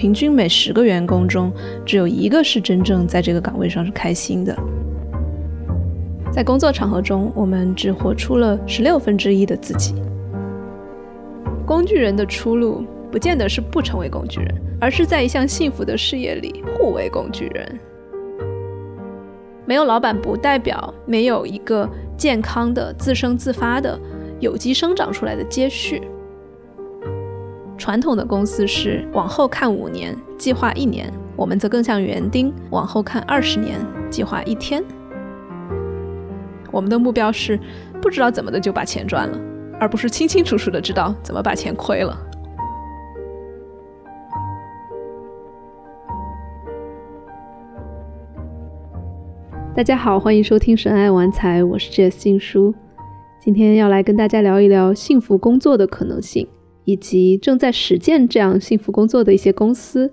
平均每十个员工中只有一个是真正在这个岗位上是开心的。在工作场合中，我们只活出了十六分之一的自己。工具人的出路不见得是不成为工具人，而是在一项幸福的事业里互为工具人。没有老板，不代表没有一个健康的、自生自发的、有机生长出来的接续。传统的公司是往后看五年，计划一年；我们则更像园丁，往后看二十年，计划一天。我们的目标是不知道怎么的就把钱赚了，而不是清清楚楚的知道怎么把钱亏了。大家好，欢迎收听《神爱玩财》，我是 Jess 静书。今天要来跟大家聊一聊幸福工作的可能性，以及正在实践这样幸福工作的一些公司，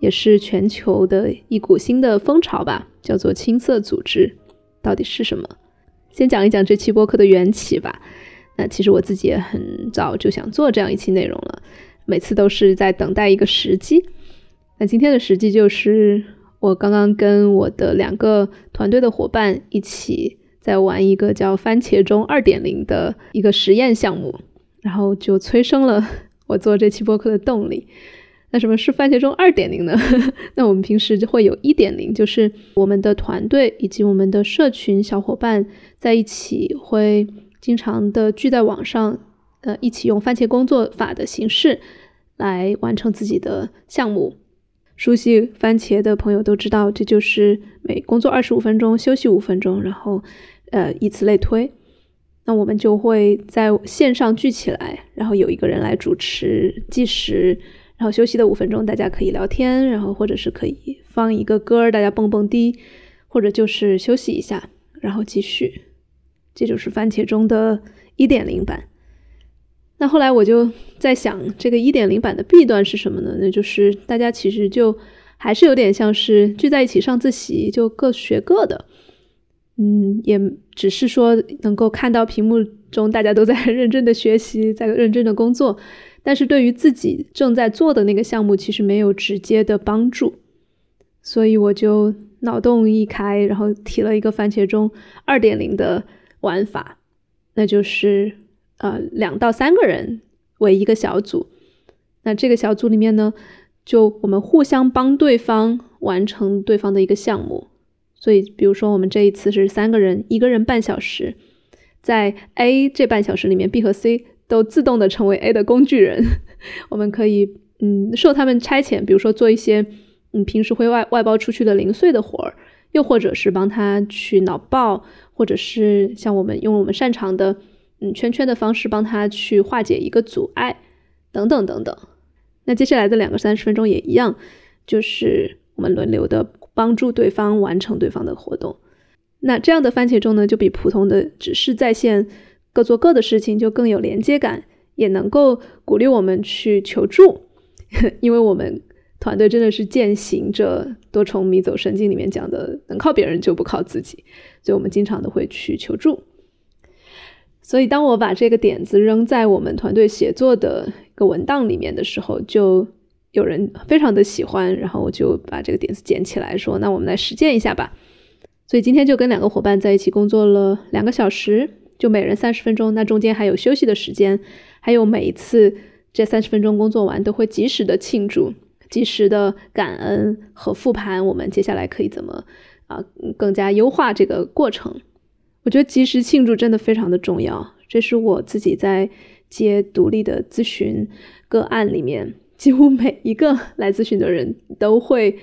也是全球的一股新的风潮吧，叫做青色组织，到底是什么？先讲一讲这期播客的缘起吧。那其实我自己也很早就想做这样一期内容了，每次都是在等待一个时机。那今天的时机就是我刚刚跟我的两个团队的伙伴一起在玩一个叫“番茄钟二点零”的一个实验项目，然后就催生了 我做这期播客的动力。那什么是番茄钟二点零呢？那我们平时就会有一点零，就是我们的团队以及我们的社群小伙伴在一起会经常的聚在网上，呃，一起用番茄工作法的形式来完成自己的项目。熟悉番茄的朋友都知道，这就是每工作二十五分钟休息五分钟，然后呃以此类推。那我们就会在线上聚起来，然后有一个人来主持计时。然后休息的五分钟，大家可以聊天，然后或者是可以放一个歌，大家蹦蹦迪，或者就是休息一下，然后继续。这就是番茄钟的一点零版。那后来我就在想，这个一点零版的弊端是什么呢？那就是大家其实就还是有点像是聚在一起上自习，就各学各的。嗯，也只是说能够看到屏幕中大家都在 认真的学习，在认真的工作。但是对于自己正在做的那个项目，其实没有直接的帮助，所以我就脑洞一开，然后提了一个番茄钟二点零的玩法，那就是呃两到三个人为一个小组，那这个小组里面呢，就我们互相帮对方完成对方的一个项目，所以比如说我们这一次是三个人，一个人半小时，在 A 这半小时里面，B 和 C。都自动的成为 A 的工具人，我们可以嗯受他们差遣，比如说做一些嗯平时会外外包出去的零碎的活儿，又或者是帮他去脑爆，或者是像我们用我们擅长的嗯圈圈的方式帮他去化解一个阻碍，等等等等。那接下来的两个三十分钟也一样，就是我们轮流的帮助对方完成对方的活动。那这样的番茄钟呢，就比普通的只是在线。各做各的事情就更有连接感，也能够鼓励我们去求助，因为我们团队真的是践行着多重迷走神经里面讲的，能靠别人就不靠自己，所以我们经常都会去求助。所以当我把这个点子扔在我们团队协作的一个文档里面的时候，就有人非常的喜欢，然后我就把这个点子捡起来说：“那我们来实践一下吧。”所以今天就跟两个伙伴在一起工作了两个小时。就每人三十分钟，那中间还有休息的时间，还有每一次这三十分钟工作完都会及时的庆祝、及时的感恩和复盘，我们接下来可以怎么啊更加优化这个过程？我觉得及时庆祝真的非常的重要，这是我自己在接独立的咨询个案里面，几乎每一个来咨询的人都会，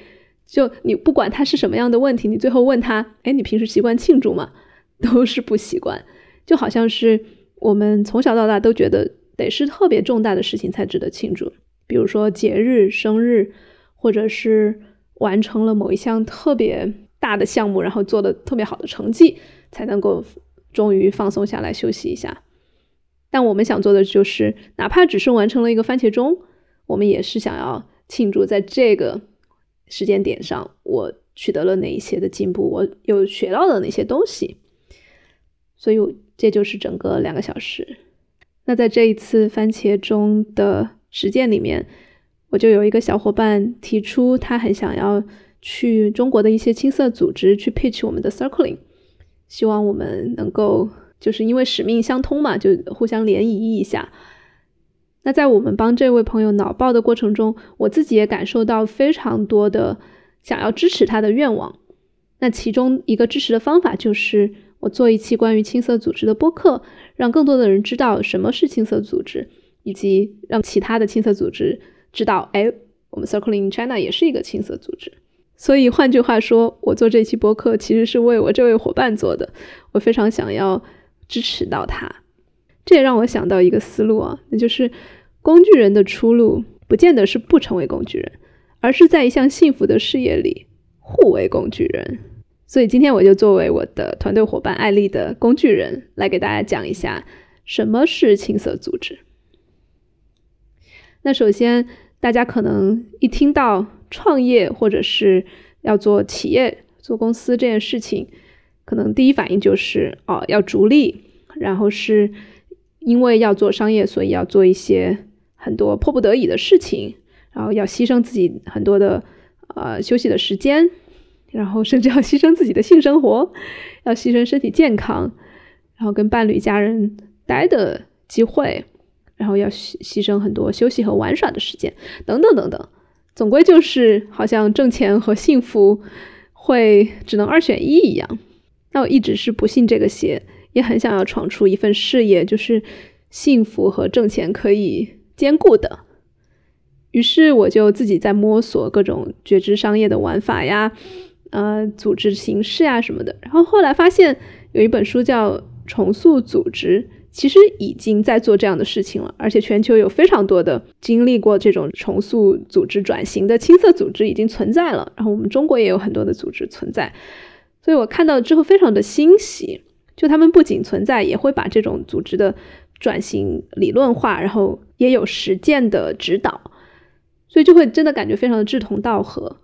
就你不管他是什么样的问题，你最后问他，哎，你平时习惯庆祝吗？都是不习惯。就好像是我们从小到大都觉得得是特别重大的事情才值得庆祝，比如说节日、生日，或者是完成了某一项特别大的项目，然后做的特别好的成绩，才能够终于放松下来休息一下。但我们想做的就是，哪怕只是完成了一个番茄钟，我们也是想要庆祝在这个时间点上，我取得了哪一些的进步，我有学到的哪些东西。所以。这就是整个两个小时。那在这一次番茄钟的实践里面，我就有一个小伙伴提出，他很想要去中国的一些青色组织去 pitch 我们的 circling，希望我们能够就是因为使命相通嘛，就互相联谊一下。那在我们帮这位朋友脑爆的过程中，我自己也感受到非常多的想要支持他的愿望。那其中一个支持的方法就是我做一期关于青色组织的播客，让更多的人知道什么是青色组织，以及让其他的青色组织知道，哎，我们 Circling China 也是一个青色组织。所以换句话说，我做这期播客其实是为我这位伙伴做的，我非常想要支持到他。这也让我想到一个思路啊，那就是工具人的出路不见得是不成为工具人，而是在一项幸福的事业里互为工具人。所以今天我就作为我的团队伙伴艾丽的工具人，来给大家讲一下什么是青色组织。那首先，大家可能一听到创业或者是要做企业、做公司这件事情，可能第一反应就是哦，要逐利，然后是因为要做商业，所以要做一些很多迫不得已的事情，然后要牺牲自己很多的呃休息的时间。然后甚至要牺牲自己的性生活，要牺牲身体健康，然后跟伴侣、家人待的机会，然后要牺牺牲很多休息和玩耍的时间，等等等等。总归就是好像挣钱和幸福会只能二选一一样。那我一直是不信这个邪，也很想要闯出一份事业，就是幸福和挣钱可以兼顾的。于是我就自己在摸索各种觉知商业的玩法呀。呃，组织形式啊什么的，然后后来发现有一本书叫《重塑组织》，其实已经在做这样的事情了，而且全球有非常多的经历过这种重塑组织转型的青色组织已经存在了，然后我们中国也有很多的组织存在，所以我看到之后非常的欣喜，就他们不仅存在，也会把这种组织的转型理论化，然后也有实践的指导，所以就会真的感觉非常的志同道合。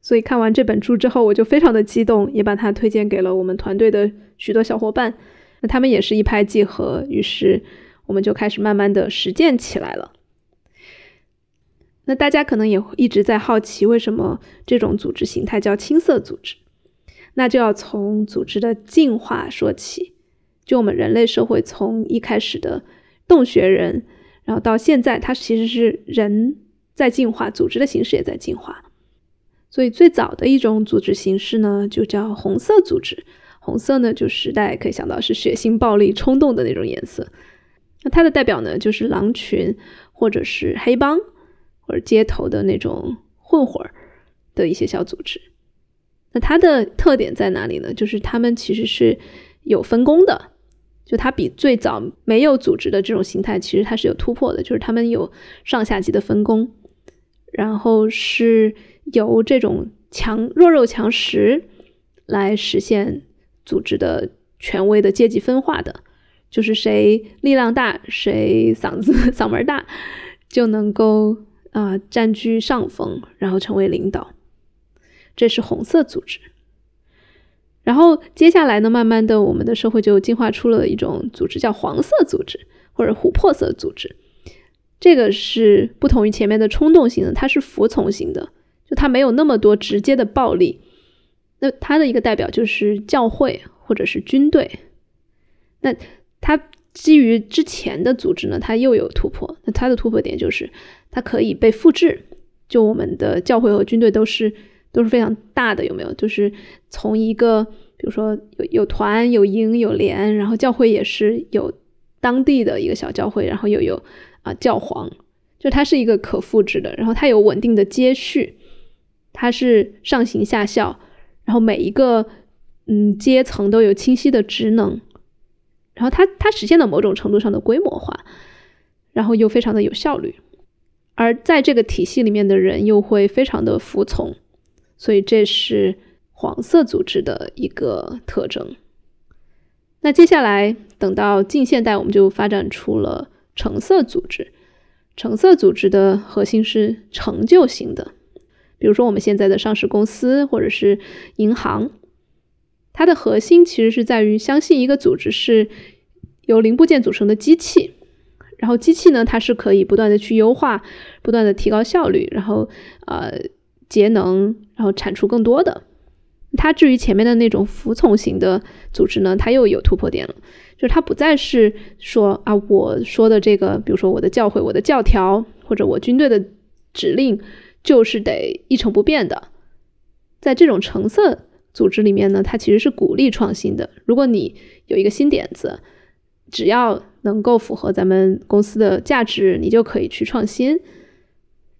所以看完这本书之后，我就非常的激动，也把它推荐给了我们团队的许多小伙伴。那他们也是一拍即合，于是我们就开始慢慢的实践起来了。那大家可能也一直在好奇，为什么这种组织形态叫青色组织？那就要从组织的进化说起。就我们人类社会从一开始的洞穴人，然后到现在，它其实是人在进化，组织的形式也在进化。所以最早的一种组织形式呢，就叫红色组织。红色呢，就是大家可以想到是血腥、暴力、冲动的那种颜色。那它的代表呢，就是狼群，或者是黑帮，或者街头的那种混混儿的一些小组织。那它的特点在哪里呢？就是他们其实是有分工的。就它比最早没有组织的这种形态，其实它是有突破的。就是他们有上下级的分工，然后是。由这种强弱肉强食来实现组织的权威的阶级分化的，就是谁力量大，谁嗓子 嗓门大，就能够啊占据上风，然后成为领导。这是红色组织。然后接下来呢，慢慢的，我们的社会就进化出了一种组织，叫黄色组织或者琥珀色组织。这个是不同于前面的冲动型的，它是服从型的。就它没有那么多直接的暴力，那它的一个代表就是教会或者是军队。那它基于之前的组织呢，它又有突破。那它的突破点就是它可以被复制。就我们的教会和军队都是都是非常大的，有没有？就是从一个比如说有有团有营有连，然后教会也是有当地的一个小教会，然后又有啊教皇，就它是一个可复制的，然后它有稳定的接续。它是上行下效，然后每一个嗯阶层都有清晰的职能，然后它它实现了某种程度上的规模化，然后又非常的有效率，而在这个体系里面的人又会非常的服从，所以这是黄色组织的一个特征。那接下来等到近现代，我们就发展出了橙色组织，橙色组织的核心是成就型的。比如说，我们现在的上市公司或者是银行，它的核心其实是在于相信一个组织是由零部件组成的机器，然后机器呢，它是可以不断的去优化，不断的提高效率，然后呃节能，然后产出更多的。它至于前面的那种服从型的组织呢，它又有突破点了，就是它不再是说啊我说的这个，比如说我的教诲、我的教条或者我军队的指令就是得一成不变的。在这种橙色组织里面呢，它其实是鼓励创新的。如果你有一个新点子，只要能够符合咱们公司的价值，你就可以去创新。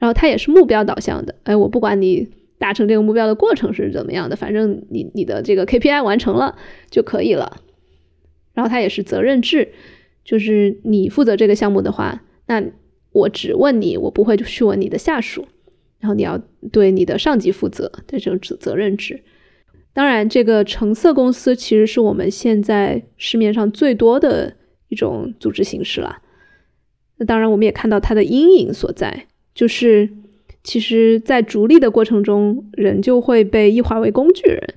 然后它也是目标导向的，哎，我不管你达成这个目标的过程是怎么样的，反正你你的这个 KPI 完成了就可以了。然后它也是责任制，就是你负责这个项目的话，那我只问你，我不会去问你的下属。然后你要对你的上级负责，这种责责任制。当然，这个橙色公司其实是我们现在市面上最多的一种组织形式了。那当然，我们也看到它的阴影所在，就是其实，在逐利的过程中，人就会被异化为工具人，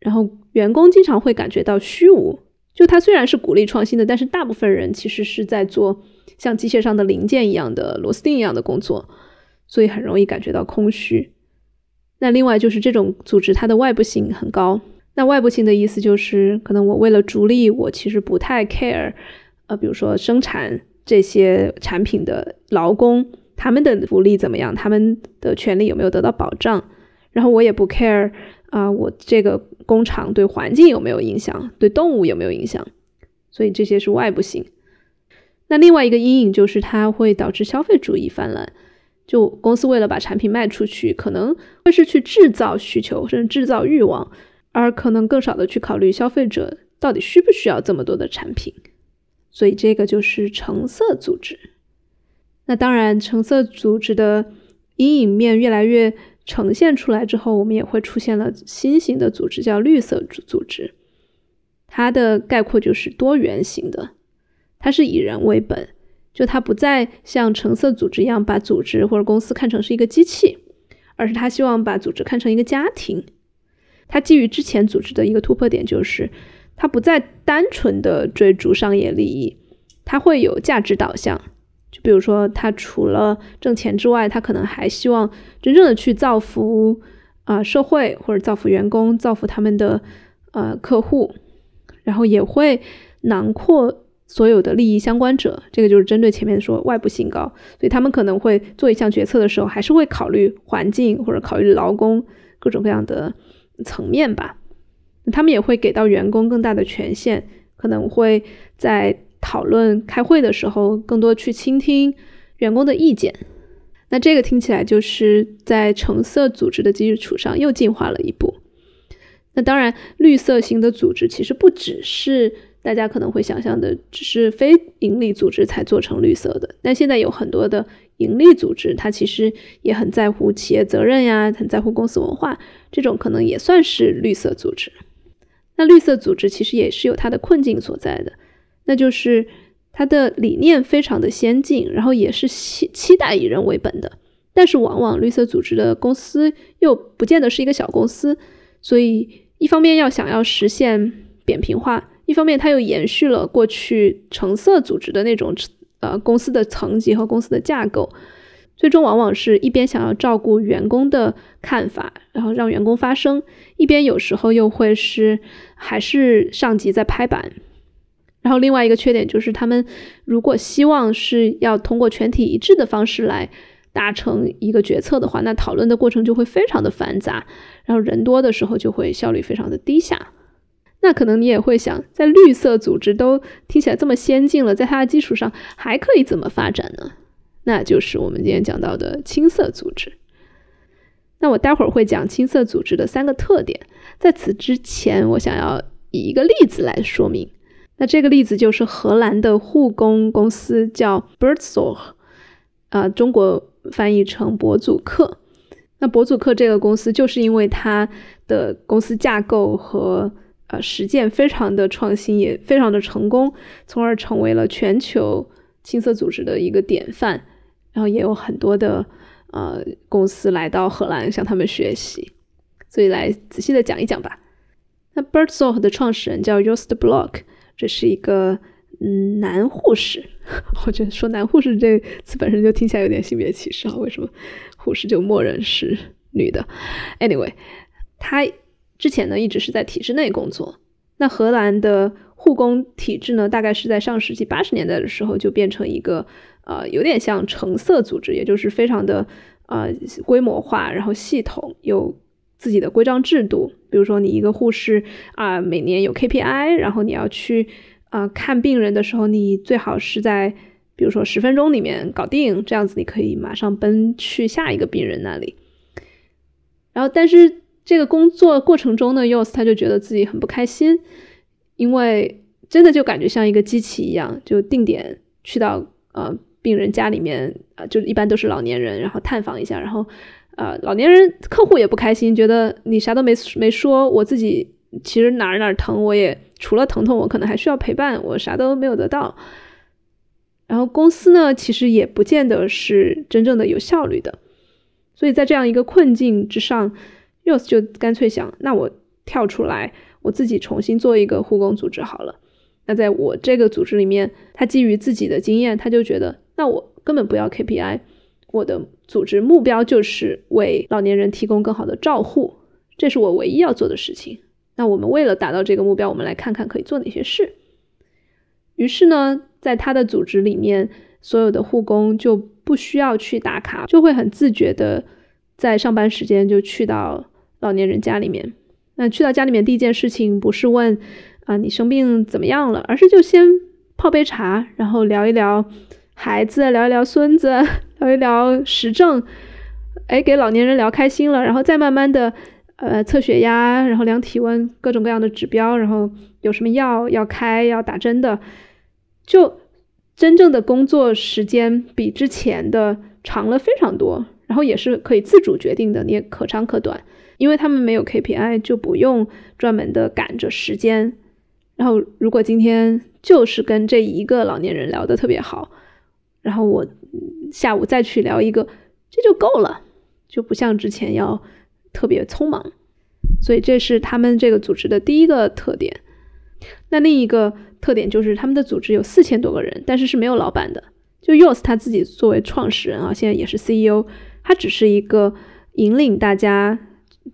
然后员工经常会感觉到虚无。就他虽然是鼓励创新的，但是大部分人其实是在做像机械上的零件一样的螺丝钉一样的工作。所以很容易感觉到空虚。那另外就是这种组织，它的外部性很高。那外部性的意思就是，可能我为了逐利，我其实不太 care，呃，比如说生产这些产品的劳工，他们的福利怎么样，他们的权利有没有得到保障。然后我也不 care 啊，我这个工厂对环境有没有影响，对动物有没有影响。所以这些是外部性。那另外一个阴影就是，它会导致消费主义泛滥。就公司为了把产品卖出去，可能会是去制造需求，甚至制造欲望，而可能更少的去考虑消费者到底需不需要这么多的产品。所以这个就是橙色组织。那当然，橙色组织的阴影面越来越呈现出来之后，我们也会出现了新型的组织，叫绿色组组织。它的概括就是多元型的，它是以人为本。就它不再像橙色组织一样把组织或者公司看成是一个机器，而是他希望把组织看成一个家庭。它基于之前组织的一个突破点，就是它不再单纯的追逐商业利益，它会有价值导向。就比如说，他除了挣钱之外，他可能还希望真正的去造福啊社会，或者造福员工，造福他们的呃客户，然后也会囊括。所有的利益相关者，这个就是针对前面说外部性高，所以他们可能会做一项决策的时候，还是会考虑环境或者考虑劳工各种各样的层面吧。他们也会给到员工更大的权限，可能会在讨论开会的时候更多去倾听员工的意见。那这个听起来就是在橙色组织的基础上又进化了一步。那当然，绿色型的组织其实不只是。大家可能会想象的只是非盈利组织才做成绿色的，但现在有很多的盈利组织，它其实也很在乎企业责任呀，很在乎公司文化，这种可能也算是绿色组织。那绿色组织其实也是有它的困境所在的，那就是它的理念非常的先进，然后也是期期待以人为本的，但是往往绿色组织的公司又不见得是一个小公司，所以一方面要想要实现扁平化。一方面，它又延续了过去橙色组织的那种呃公司的层级和公司的架构，最终往往是一边想要照顾员工的看法，然后让员工发声，一边有时候又会是还是上级在拍板。然后另外一个缺点就是，他们如果希望是要通过全体一致的方式来达成一个决策的话，那讨论的过程就会非常的繁杂，然后人多的时候就会效率非常的低下。那可能你也会想，在绿色组织都听起来这么先进了，在它的基础上还可以怎么发展呢？那就是我们今天讲到的青色组织。那我待会儿会讲青色组织的三个特点，在此之前，我想要以一个例子来说明。那这个例子就是荷兰的护工公司叫 Birdzorg，啊，中国翻译成博祖克。那博祖克这个公司就是因为它的公司架构和呃，实践非常的创新，也非常的成功，从而成为了全球青色组织的一个典范。然后也有很多的呃公司来到荷兰向他们学习，所以来仔细的讲一讲吧。那 b i r d s o r g 的创始人叫 Joost Block 这是一个嗯男护士。我觉得说男护士这词本身就听起来有点性别歧视啊，为什么护士就默认是女的？Anyway，他之前呢一直是在体制内工作。那荷兰的护工体制呢，大概是在上世纪八十年代的时候就变成一个呃有点像橙色组织，也就是非常的呃规模化，然后系统有自己的规章制度。比如说你一个护士啊，每年有 KPI，然后你要去啊看病人的时候，你最好是在比如说十分钟里面搞定，这样子你可以马上奔去下一个病人那里。然后但是。这个工作过程中呢，Yos 他就觉得自己很不开心，因为真的就感觉像一个机器一样，就定点去到呃病人家里面，呃就一般都是老年人，然后探访一下，然后呃老年人客户也不开心，觉得你啥都没没说，我自己其实哪儿哪儿疼，我也除了疼痛，我可能还需要陪伴，我啥都没有得到。然后公司呢，其实也不见得是真正的有效率的，所以在这样一个困境之上。，Rose 就干脆想，那我跳出来，我自己重新做一个护工组织好了。那在我这个组织里面，他基于自己的经验，他就觉得，那我根本不要 KPI，我的组织目标就是为老年人提供更好的照护，这是我唯一要做的事情。那我们为了达到这个目标，我们来看看可以做哪些事。于是呢，在他的组织里面，所有的护工就不需要去打卡，就会很自觉的在上班时间就去到。老年人家里面，那去到家里面第一件事情不是问啊你生病怎么样了，而是就先泡杯茶，然后聊一聊孩子，聊一聊孙子，聊一聊时政，哎，给老年人聊开心了，然后再慢慢的呃测血压，然后量体温，各种各样的指标，然后有什么药要开要打针的，就真正的工作时间比之前的长了非常多，然后也是可以自主决定的，你也可长可短。因为他们没有 KPI，就不用专门的赶着时间。然后，如果今天就是跟这一个老年人聊得特别好，然后我下午再去聊一个，这就够了，就不像之前要特别匆忙。所以，这是他们这个组织的第一个特点。那另一个特点就是他们的组织有四千多个人，但是是没有老板的。就 Yours 他自己作为创始人啊，现在也是 CEO，他只是一个引领大家。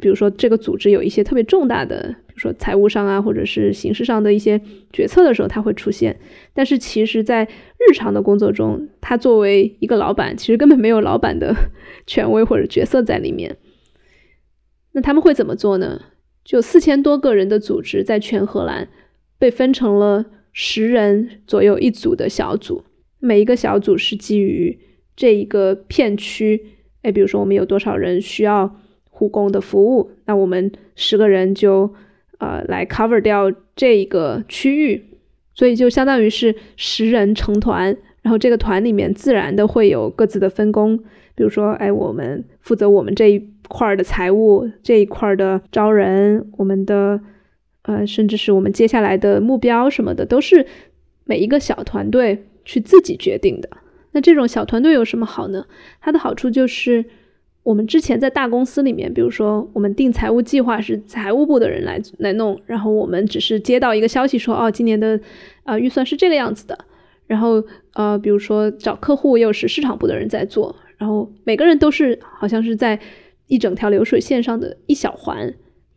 比如说，这个组织有一些特别重大的，说财务上啊，或者是形式上的一些决策的时候，他会出现。但是，其实，在日常的工作中，他作为一个老板，其实根本没有老板的 权威或者角色在里面。那他们会怎么做呢？就四千多个人的组织，在全荷兰被分成了十人左右一组的小组，每一个小组是基于这一个片区，哎，比如说我们有多少人需要。护工的服务，那我们十个人就呃来 cover 掉这一个区域，所以就相当于是十人成团，然后这个团里面自然的会有各自的分工，比如说，哎，我们负责我们这一块的财务，这一块的招人，我们的呃，甚至是我们接下来的目标什么的，都是每一个小团队去自己决定的。那这种小团队有什么好呢？它的好处就是。我们之前在大公司里面，比如说我们定财务计划是财务部的人来来弄，然后我们只是接到一个消息说，哦，今年的呃预算是这个样子的，然后呃，比如说找客户又是市场部的人在做，然后每个人都是好像是在一整条流水线上的一小环，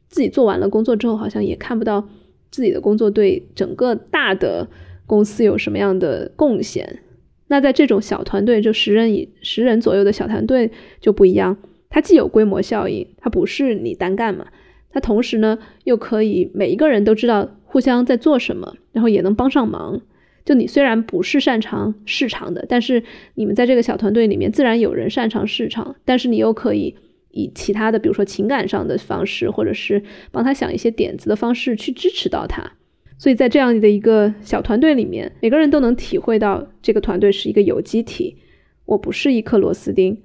自己做完了工作之后，好像也看不到自己的工作对整个大的公司有什么样的贡献。那在这种小团队，就十人以十人左右的小团队就不一样，它既有规模效应，它不是你单干嘛，它同时呢又可以每一个人都知道互相在做什么，然后也能帮上忙。就你虽然不是擅长市场的，但是你们在这个小团队里面自然有人擅长市场，但是你又可以以其他的，比如说情感上的方式，或者是帮他想一些点子的方式去支持到他。所以在这样的一个小团队里面，每个人都能体会到这个团队是一个有机体，我不是一颗螺丝钉。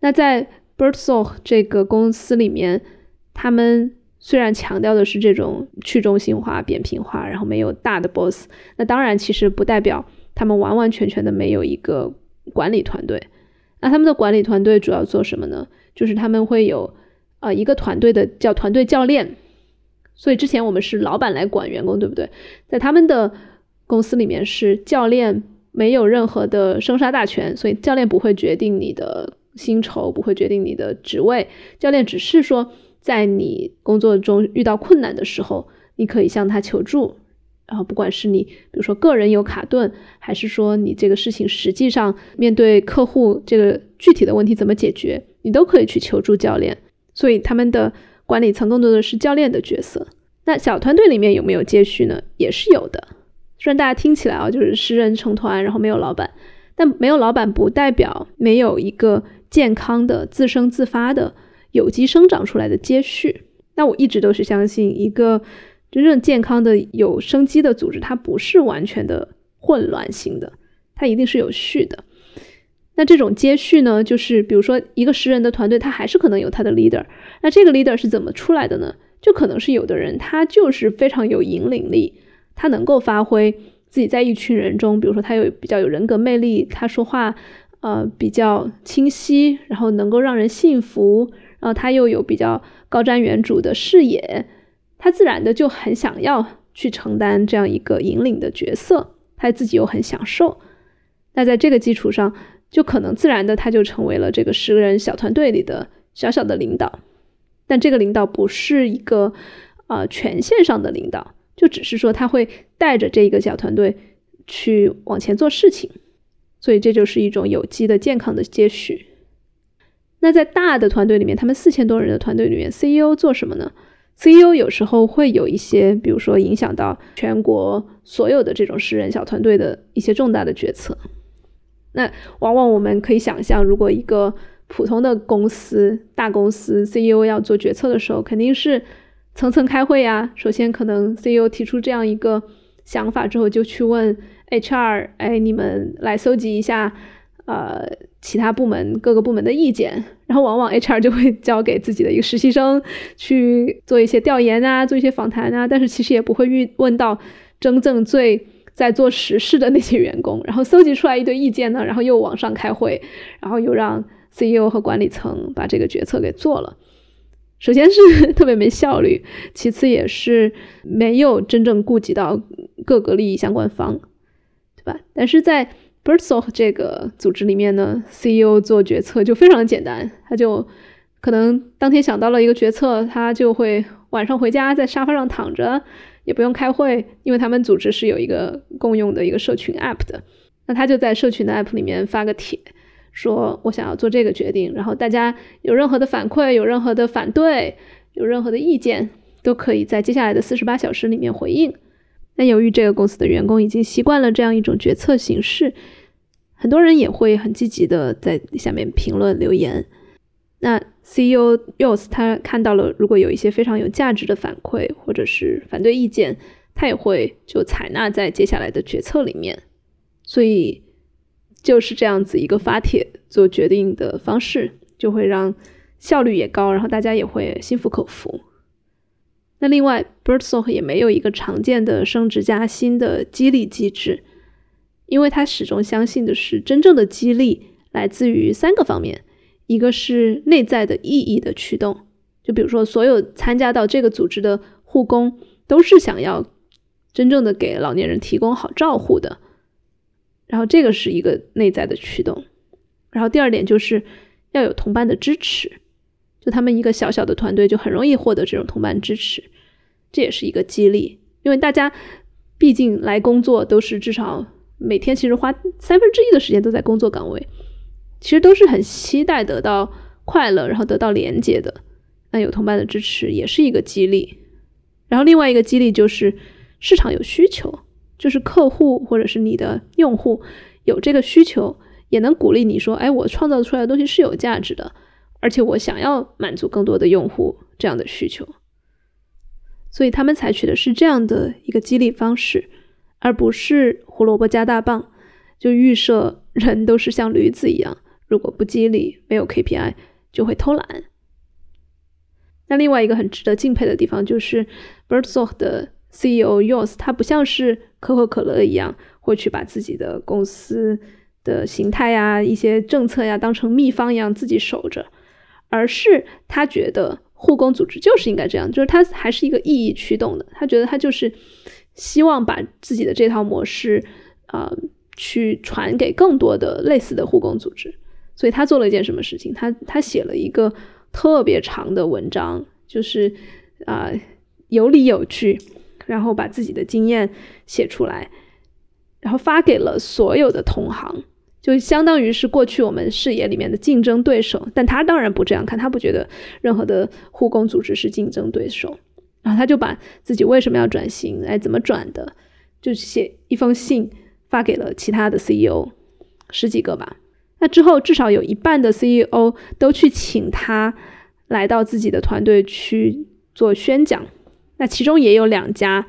那在 Birdsong 这个公司里面，他们虽然强调的是这种去中心化、扁平化，然后没有大的 boss，那当然其实不代表他们完完全全的没有一个管理团队。那他们的管理团队主要做什么呢？就是他们会有呃一个团队的叫团队教练。所以之前我们是老板来管员工，对不对？在他们的公司里面是教练没有任何的生杀大权，所以教练不会决定你的薪酬，不会决定你的职位。教练只是说，在你工作中遇到困难的时候，你可以向他求助。然后，不管是你，比如说个人有卡顿，还是说你这个事情实际上面对客户这个具体的问题怎么解决，你都可以去求助教练。所以他们的管理层更多的是教练的角色。那小团队里面有没有接续呢？也是有的。虽然大家听起来啊，就是十人成团，然后没有老板，但没有老板不代表没有一个健康的、自生自发的、有机生长出来的接续。那我一直都是相信一个。真正健康的、有生机的组织，它不是完全的混乱型的，它一定是有序的。那这种接续呢，就是比如说一个十人的团队，他还是可能有他的 leader。那这个 leader 是怎么出来的呢？就可能是有的人他就是非常有引领力，他能够发挥自己在一群人中，比如说他有比较有人格魅力，他说话呃比较清晰，然后能够让人信服，然后他又有比较高瞻远瞩的视野。他自然的就很想要去承担这样一个引领的角色，他自己又很享受。那在这个基础上，就可能自然的他就成为了这个十个人小团队里的小小的领导。但这个领导不是一个呃权限上的领导，就只是说他会带着这一个小团队去往前做事情。所以这就是一种有机的、健康的接续。那在大的团队里面，他们四千多人的团队里面，CEO 做什么呢？CEO 有时候会有一些，比如说影响到全国所有的这种十人小团队的一些重大的决策。那往往我们可以想象，如果一个普通的公司、大公司 CEO 要做决策的时候，肯定是层层开会呀。首先，可能 CEO 提出这样一个想法之后，就去问 HR，哎，你们来搜集一下。呃，其他部门各个部门的意见，然后往往 HR 就会 交给自己的一个实习生去做一些调研啊，做一些访谈啊，但是其实也不会遇问到真正最在做实事的那些员工，然后搜集出来一堆意见呢，然后又往上开会，然后又让 CEO 和管理层把这个决策给做了。首先是 特别没效率，其次也是没有真正顾及到各个利益相关方，对吧？但是在 b i r d s o f 这个组织里面呢，CEO 做决策就非常简单，他就可能当天想到了一个决策，他就会晚上回家在沙发上躺着，也不用开会，因为他们组织是有一个共用的一个社群 App 的，那他就在社群的 App 里面发个帖，说我想要做这个决定，然后大家有任何的反馈、有任何的反对、有任何的意见，都可以在接下来的四十八小时里面回应。那由于这个公司的员工已经习惯了这样一种决策形式，很多人也会很积极的在下面评论留言。那 CEO Yos 他看到了，如果有一些非常有价值的反馈或者是反对意见，他也会就采纳在接下来的决策里面。所以就是这样子一个发帖做决定的方式，就会让效率也高，然后大家也会心服口服。那另外，Birdsoft 也没有一个常见的升职加薪的激励机制，因为他始终相信的是，真正的激励来自于三个方面，一个是内在的意义的驱动，就比如说所有参加到这个组织的护工都是想要真正的给老年人提供好照护的，然后这个是一个内在的驱动，然后第二点就是要有同伴的支持，就他们一个小小的团队就很容易获得这种同伴支持。这也是一个激励，因为大家毕竟来工作都是至少每天其实花三分之一的时间都在工作岗位，其实都是很期待得到快乐，然后得到连接的。那有同伴的支持也是一个激励。然后另外一个激励就是市场有需求，就是客户或者是你的用户有这个需求，也能鼓励你说：“哎，我创造出来的东西是有价值的，而且我想要满足更多的用户这样的需求。”所以他们采取的是这样的一个激励方式，而不是胡萝卜加大棒，就预设人都是像驴子一样，如果不激励，没有 KPI 就会偷懒。那另外一个很值得敬佩的地方就是 Birdsoft 的 CEO Yoss，他不像是可口可乐一样，会去把自己的公司的形态呀、一些政策呀当成秘方一样自己守着，而是他觉得。护工组织就是应该这样，就是它还是一个意义驱动的。他觉得他就是希望把自己的这套模式，呃，去传给更多的类似的护工组织。所以他做了一件什么事情？他他写了一个特别长的文章，就是啊有理有据，然后把自己的经验写出来，然后发给了所有的同行，就相当于是过去我们视野里面的竞争对手。但他当然不这样看，他不觉得任何的护工组织是竞争对手。然后他就把自己为什么要转型，哎，怎么转的，就写一封信发给了其他的 CEO，十几个吧。那之后，至少有一半的 CEO 都去请他来到自己的团队去做宣讲。那其中也有两家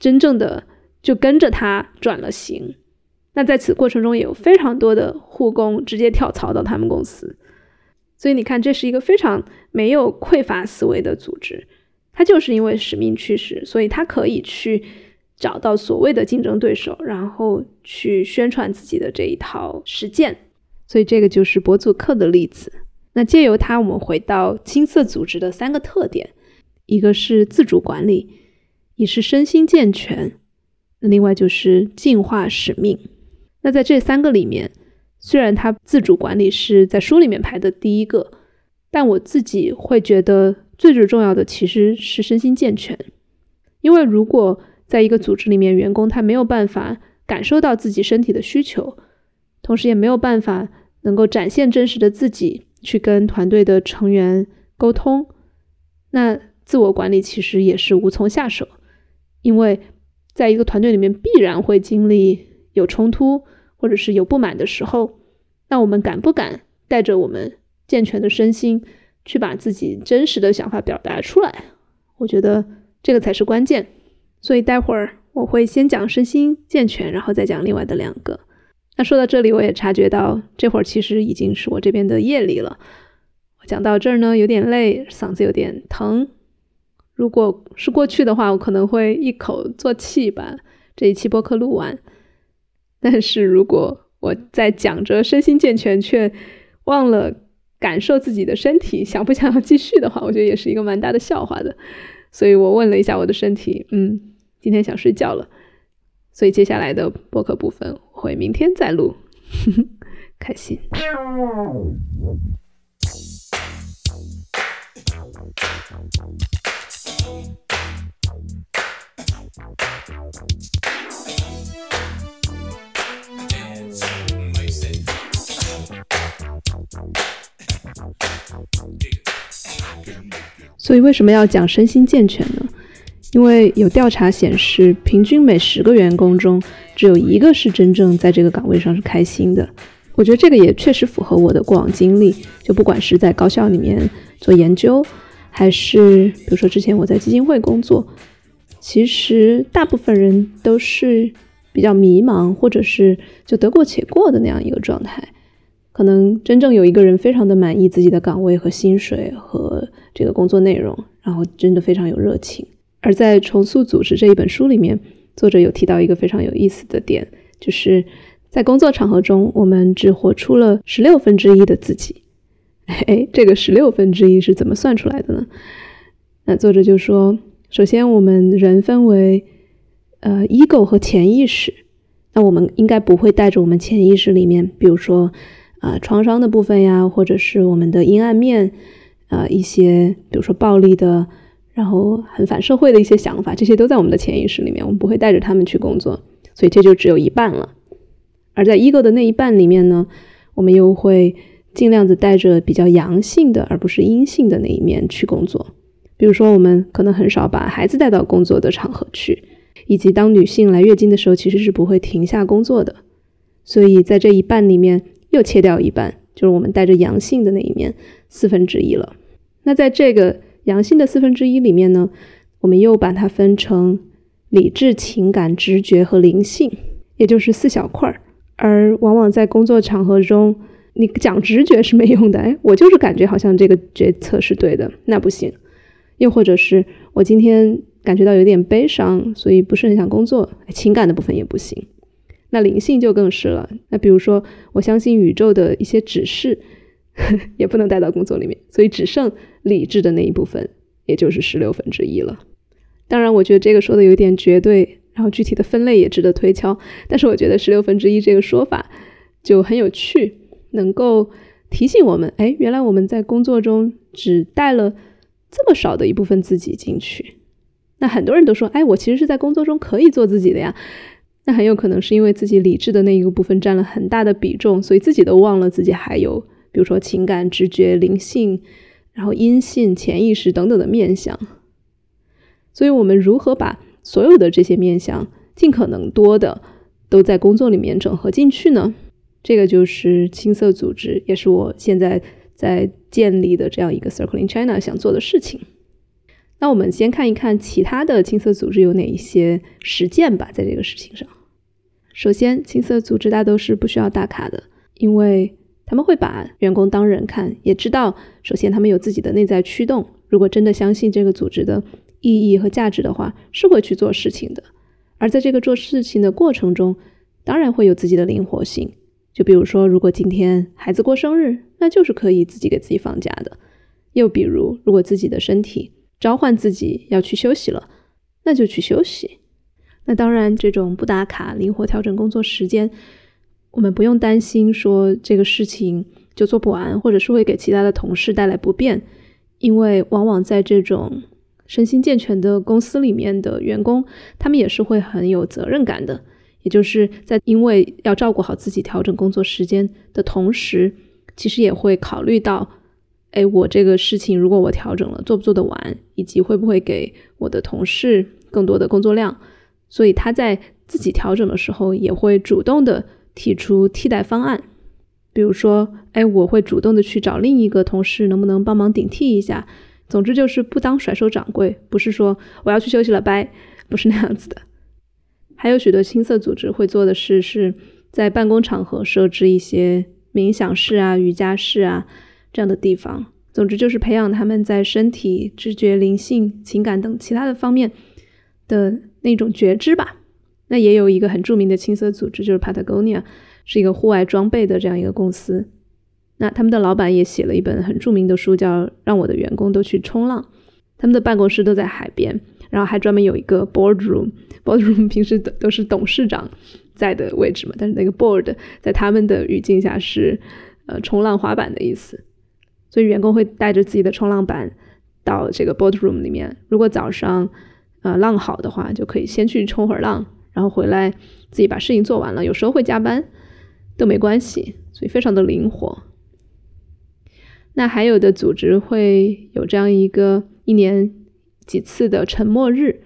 真正的就跟着他转了型。那在此过程中，也有非常多的护工直接跳槽到他们公司。所以你看，这是一个非常没有匮乏思维的组织。他就是因为使命驱使，所以他可以去找到所谓的竞争对手，然后去宣传自己的这一套实践。所以这个就是博祖克的例子。那借由它，我们回到青色组织的三个特点：一个是自主管理，一是身心健全，那另外就是进化使命。那在这三个里面，虽然它自主管理是在书里面排的第一个，但我自己会觉得最最重要的其实是身心健全。因为如果在一个组织里面，员工他没有办法感受到自己身体的需求，同时也没有办法。能够展现真实的自己，去跟团队的成员沟通，那自我管理其实也是无从下手，因为在一个团队里面必然会经历有冲突或者是有不满的时候，那我们敢不敢带着我们健全的身心去把自己真实的想法表达出来？我觉得这个才是关键。所以待会儿我会先讲身心健全，然后再讲另外的两个。那说到这里，我也察觉到这会儿其实已经是我这边的夜里了。我讲到这儿呢，有点累，嗓子有点疼。如果是过去的话，我可能会一口作气把这一期播客录完。但是如果我在讲着身心健全，却忘了感受自己的身体，想不想要继续的话，我觉得也是一个蛮大的笑话的。所以我问了一下我的身体，嗯，今天想睡觉了。所以接下来的播客部分我。会明天再录，开心。所以为什么要讲身心健全呢？因为有调查显示，平均每十个员工中只有一个是真正在这个岗位上是开心的。我觉得这个也确实符合我的过往经历。就不管是在高校里面做研究，还是比如说之前我在基金会工作，其实大部分人都是比较迷茫，或者是就得过且过的那样一个状态。可能真正有一个人非常的满意自己的岗位和薪水和这个工作内容，然后真的非常有热情。而在《重塑组织》这一本书里面，作者有提到一个非常有意思的点，就是在工作场合中，我们只活出了十六分之一的自己。哎，这个十六分之一是怎么算出来的呢？那作者就说，首先我们人分为呃 ego 和潜意识，那我们应该不会带着我们潜意识里面，比如说啊创伤的部分呀，或者是我们的阴暗面啊一些，比如说暴力的。然后很反社会的一些想法，这些都在我们的潜意识里面，我们不会带着他们去工作，所以这就只有一半了。而在 ego 的那一半里面呢，我们又会尽量的带着比较阳性的，而不是阴性的那一面去工作。比如说，我们可能很少把孩子带到工作的场合去，以及当女性来月经的时候，其实是不会停下工作的。所以在这一半里面又切掉一半，就是我们带着阳性的那一面四分之一了。那在这个。阳性的四分之一里面呢，我们又把它分成理智、情感、直觉和灵性，也就是四小块儿。而往往在工作场合中，你讲直觉是没用的。哎，我就是感觉好像这个决策是对的，那不行。又或者是我今天感觉到有点悲伤，所以不是很想工作，情感的部分也不行。那灵性就更是了。那比如说，我相信宇宙的一些指示。也不能带到工作里面，所以只剩理智的那一部分，也就是十六分之一了。当然，我觉得这个说的有点绝对，然后具体的分类也值得推敲。但是我觉得十六分之一这个说法就很有趣，能够提醒我们：哎，原来我们在工作中只带了这么少的一部分自己进去。那很多人都说：哎，我其实是在工作中可以做自己的呀。那很有可能是因为自己理智的那一个部分占了很大的比重，所以自己都忘了自己还有，比如说情感、直觉、灵性，然后阴性、潜意识等等的面相。所以，我们如何把所有的这些面相尽可能多的都在工作里面整合进去呢？这个就是青色组织，也是我现在在建立的这样一个 Circle in China 想做的事情。那我们先看一看其他的青色组织有哪一些实践吧，在这个事情上。首先，青色组织大都是不需要打卡的，因为他们会把员工当人看，也知道，首先他们有自己的内在驱动。如果真的相信这个组织的意义和价值的话，是会去做事情的。而在这个做事情的过程中，当然会有自己的灵活性。就比如说，如果今天孩子过生日，那就是可以自己给自己放假的。又比如，如果自己的身体召唤自己要去休息了，那就去休息。那当然，这种不打卡、灵活调整工作时间，我们不用担心说这个事情就做不完，或者是会给其他的同事带来不便，因为往往在这种身心健全的公司里面的员工，他们也是会很有责任感的，也就是在因为要照顾好自己调整工作时间的同时，其实也会考虑到，哎，我这个事情如果我调整了，做不做得完，以及会不会给我的同事更多的工作量。所以他在自己调整的时候，也会主动的提出替代方案，比如说，哎，我会主动的去找另一个同事，能不能帮忙顶替一下？总之就是不当甩手掌柜，不是说我要去休息了，拜，不是那样子的。还有许多青色组织会做的事，是在办公场合设置一些冥想室啊、瑜伽室啊这样的地方。总之就是培养他们在身体、知觉、灵性、情感等其他的方面的。那种觉知吧，那也有一个很著名的青色组织，就是 Patagonia，是一个户外装备的这样一个公司。那他们的老板也写了一本很著名的书，叫《让我的员工都去冲浪》。他们的办公室都在海边，然后还专门有一个 boardroom。boardroom 平时都都是董事长在的位置嘛，但是那个 board 在他们的语境下是呃冲浪滑板的意思。所以员工会带着自己的冲浪板到这个 boardroom 里面。如果早上呃，浪好的话，就可以先去冲会儿浪，然后回来自己把事情做完了。有时候会加班，都没关系，所以非常的灵活。那还有的组织会有这样一个一年几次的沉默日，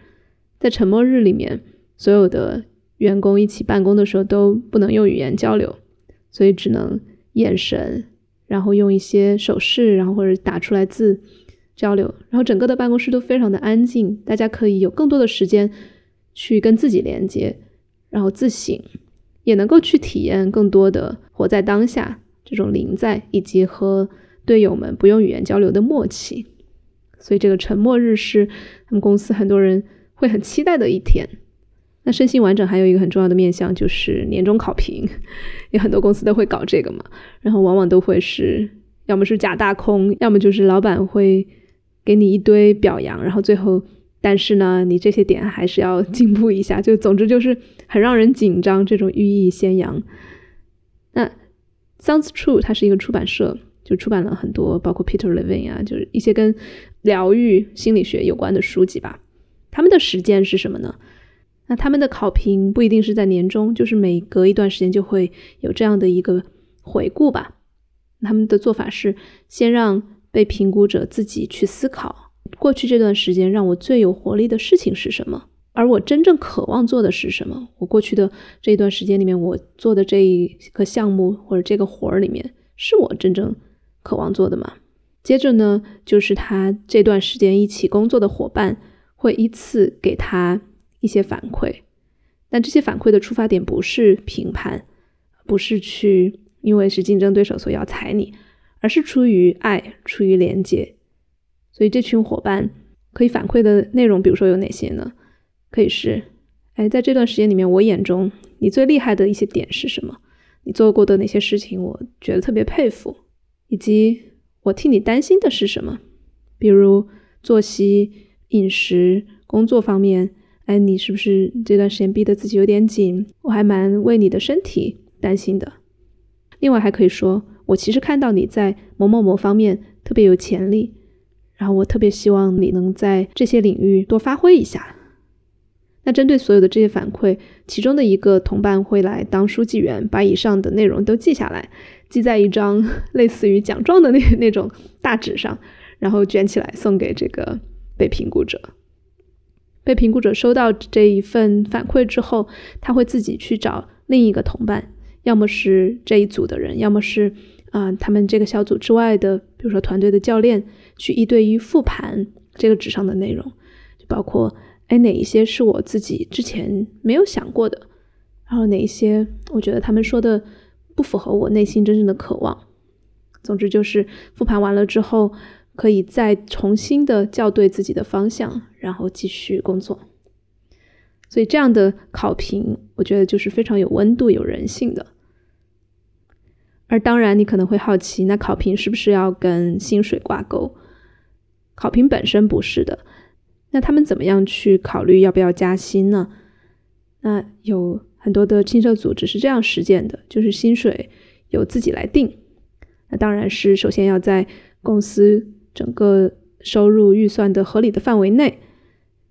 在沉默日里面，所有的员工一起办公的时候都不能用语言交流，所以只能眼神，然后用一些手势，然后或者打出来字。交流，然后整个的办公室都非常的安静，大家可以有更多的时间去跟自己连接，然后自省，也能够去体验更多的活在当下这种临在，以及和队友们不用语言交流的默契。所以这个沉默日是他们公司很多人会很期待的一天。那身心完整还有一个很重要的面向就是年终考评，有很多公司都会搞这个嘛，然后往往都会是要么是假大空，要么就是老板会。给你一堆表扬，然后最后，但是呢，你这些点还是要进步一下。就总之就是很让人紧张，这种寓意先扬。那 Sounds True，它是一个出版社，就出版了很多，包括 Peter Levine 啊，就是一些跟疗愈心理学有关的书籍吧。他们的实践是什么呢？那他们的考评不一定是在年终，就是每隔一段时间就会有这样的一个回顾吧。他们的做法是先让。被评估者自己去思考，过去这段时间让我最有活力的事情是什么？而我真正渴望做的是什么？我过去的这一段时间里面，我做的这一个项目或者这个活儿里面，是我真正渴望做的吗？接着呢，就是他这段时间一起工作的伙伴会依次给他一些反馈，但这些反馈的出发点不是评判，不是去因为是竞争对手所以要踩你。而是出于爱，出于连接，所以这群伙伴可以反馈的内容，比如说有哪些呢？可以是，哎，在这段时间里面，我眼中你最厉害的一些点是什么？你做过的哪些事情，我觉得特别佩服，以及我替你担心的是什么？比如作息、饮食、工作方面，哎，你是不是这段时间逼得自己有点紧？我还蛮为你的身体担心的。另外还可以说，我其实看到你在某某某方面特别有潜力，然后我特别希望你能在这些领域多发挥一下。那针对所有的这些反馈，其中的一个同伴会来当书记员，把以上的内容都记下来，记在一张 类似于奖状的那 那种大纸上，然后卷起来送给这个被评估者。被评估者收到这一份反馈之后，他会自己去找另一个同伴，要么是这一组的人，要么是啊他们这个小组之外的，比如说团队的教练，去一对一复盘这个纸上的内容，就包括。哎，哪一些是我自己之前没有想过的？然后哪一些我觉得他们说的不符合我内心真正的渴望？总之就是复盘完了之后，可以再重新的校对自己的方向，然后继续工作。所以这样的考评，我觉得就是非常有温度、有人性的。而当然，你可能会好奇，那考评是不是要跟薪水挂钩？考评本身不是的。那他们怎么样去考虑要不要加薪呢？那有很多的青社组织是这样实践的，就是薪水由自己来定。那当然是首先要在公司整个收入预算的合理的范围内，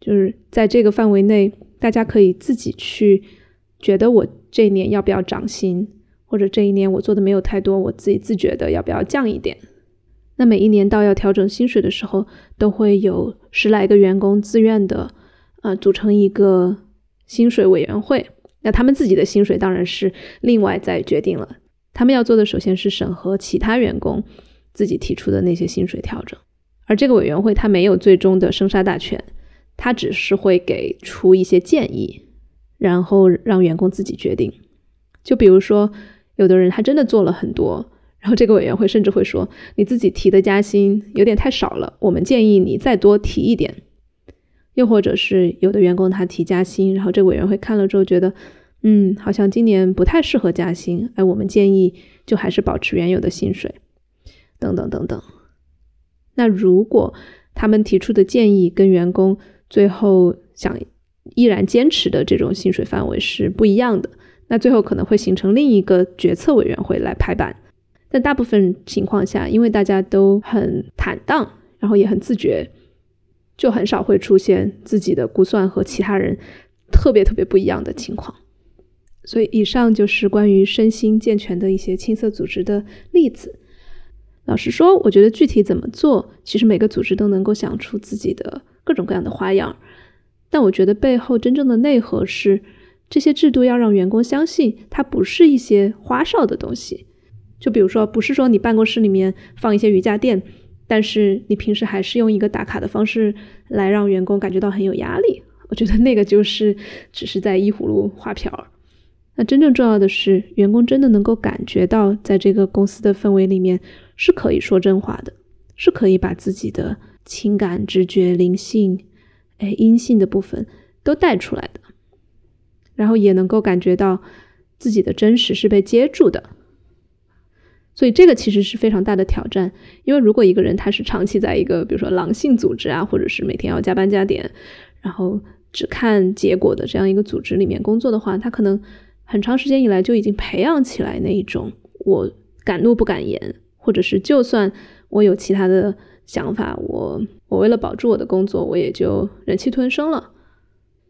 就是在这个范围内，大家可以自己去觉得我这一年要不要涨薪，或者这一年我做的没有太多，我自己自觉的要不要降一点。那每一年到要调整薪水的时候，都会有十来个员工自愿的，呃，组成一个薪水委员会。那他们自己的薪水当然是另外再决定了。他们要做的首先是审核其他员工自己提出的那些薪水调整，而这个委员会他没有最终的生杀大权，他只是会给出一些建议，然后让员工自己决定。就比如说，有的人他真的做了很多。然后这个委员会甚至会说，你自己提的加薪有点太少了，我们建议你再多提一点。又或者是有的员工他提加薪，然后这个委员会看了之后觉得，嗯，好像今年不太适合加薪，哎，我们建议就还是保持原有的薪水，等等等等。那如果他们提出的建议跟员工最后想依然坚持的这种薪水范围是不一样的，那最后可能会形成另一个决策委员会来拍板。但大部分情况下，因为大家都很坦荡，然后也很自觉，就很少会出现自己的估算和其他人特别特别不一样的情况。所以，以上就是关于身心健全的一些青色组织的例子。老实说，我觉得具体怎么做，其实每个组织都能够想出自己的各种各样的花样。但我觉得背后真正的内核是，这些制度要让员工相信，它不是一些花哨的东西。就比如说，不是说你办公室里面放一些瑜伽垫，但是你平时还是用一个打卡的方式来让员工感觉到很有压力。我觉得那个就是只是在依葫芦画瓢。那真正重要的是，员工真的能够感觉到，在这个公司的氛围里面是可以说真话的，是可以把自己的情感、直觉、灵性，哎，阴性的部分都带出来的，然后也能够感觉到自己的真实是被接住的。所以这个其实是非常大的挑战，因为如果一个人他是长期在一个比如说狼性组织啊，或者是每天要加班加点，然后只看结果的这样一个组织里面工作的话，他可能很长时间以来就已经培养起来那一种我敢怒不敢言，或者是就算我有其他的想法，我我为了保住我的工作，我也就忍气吞声了。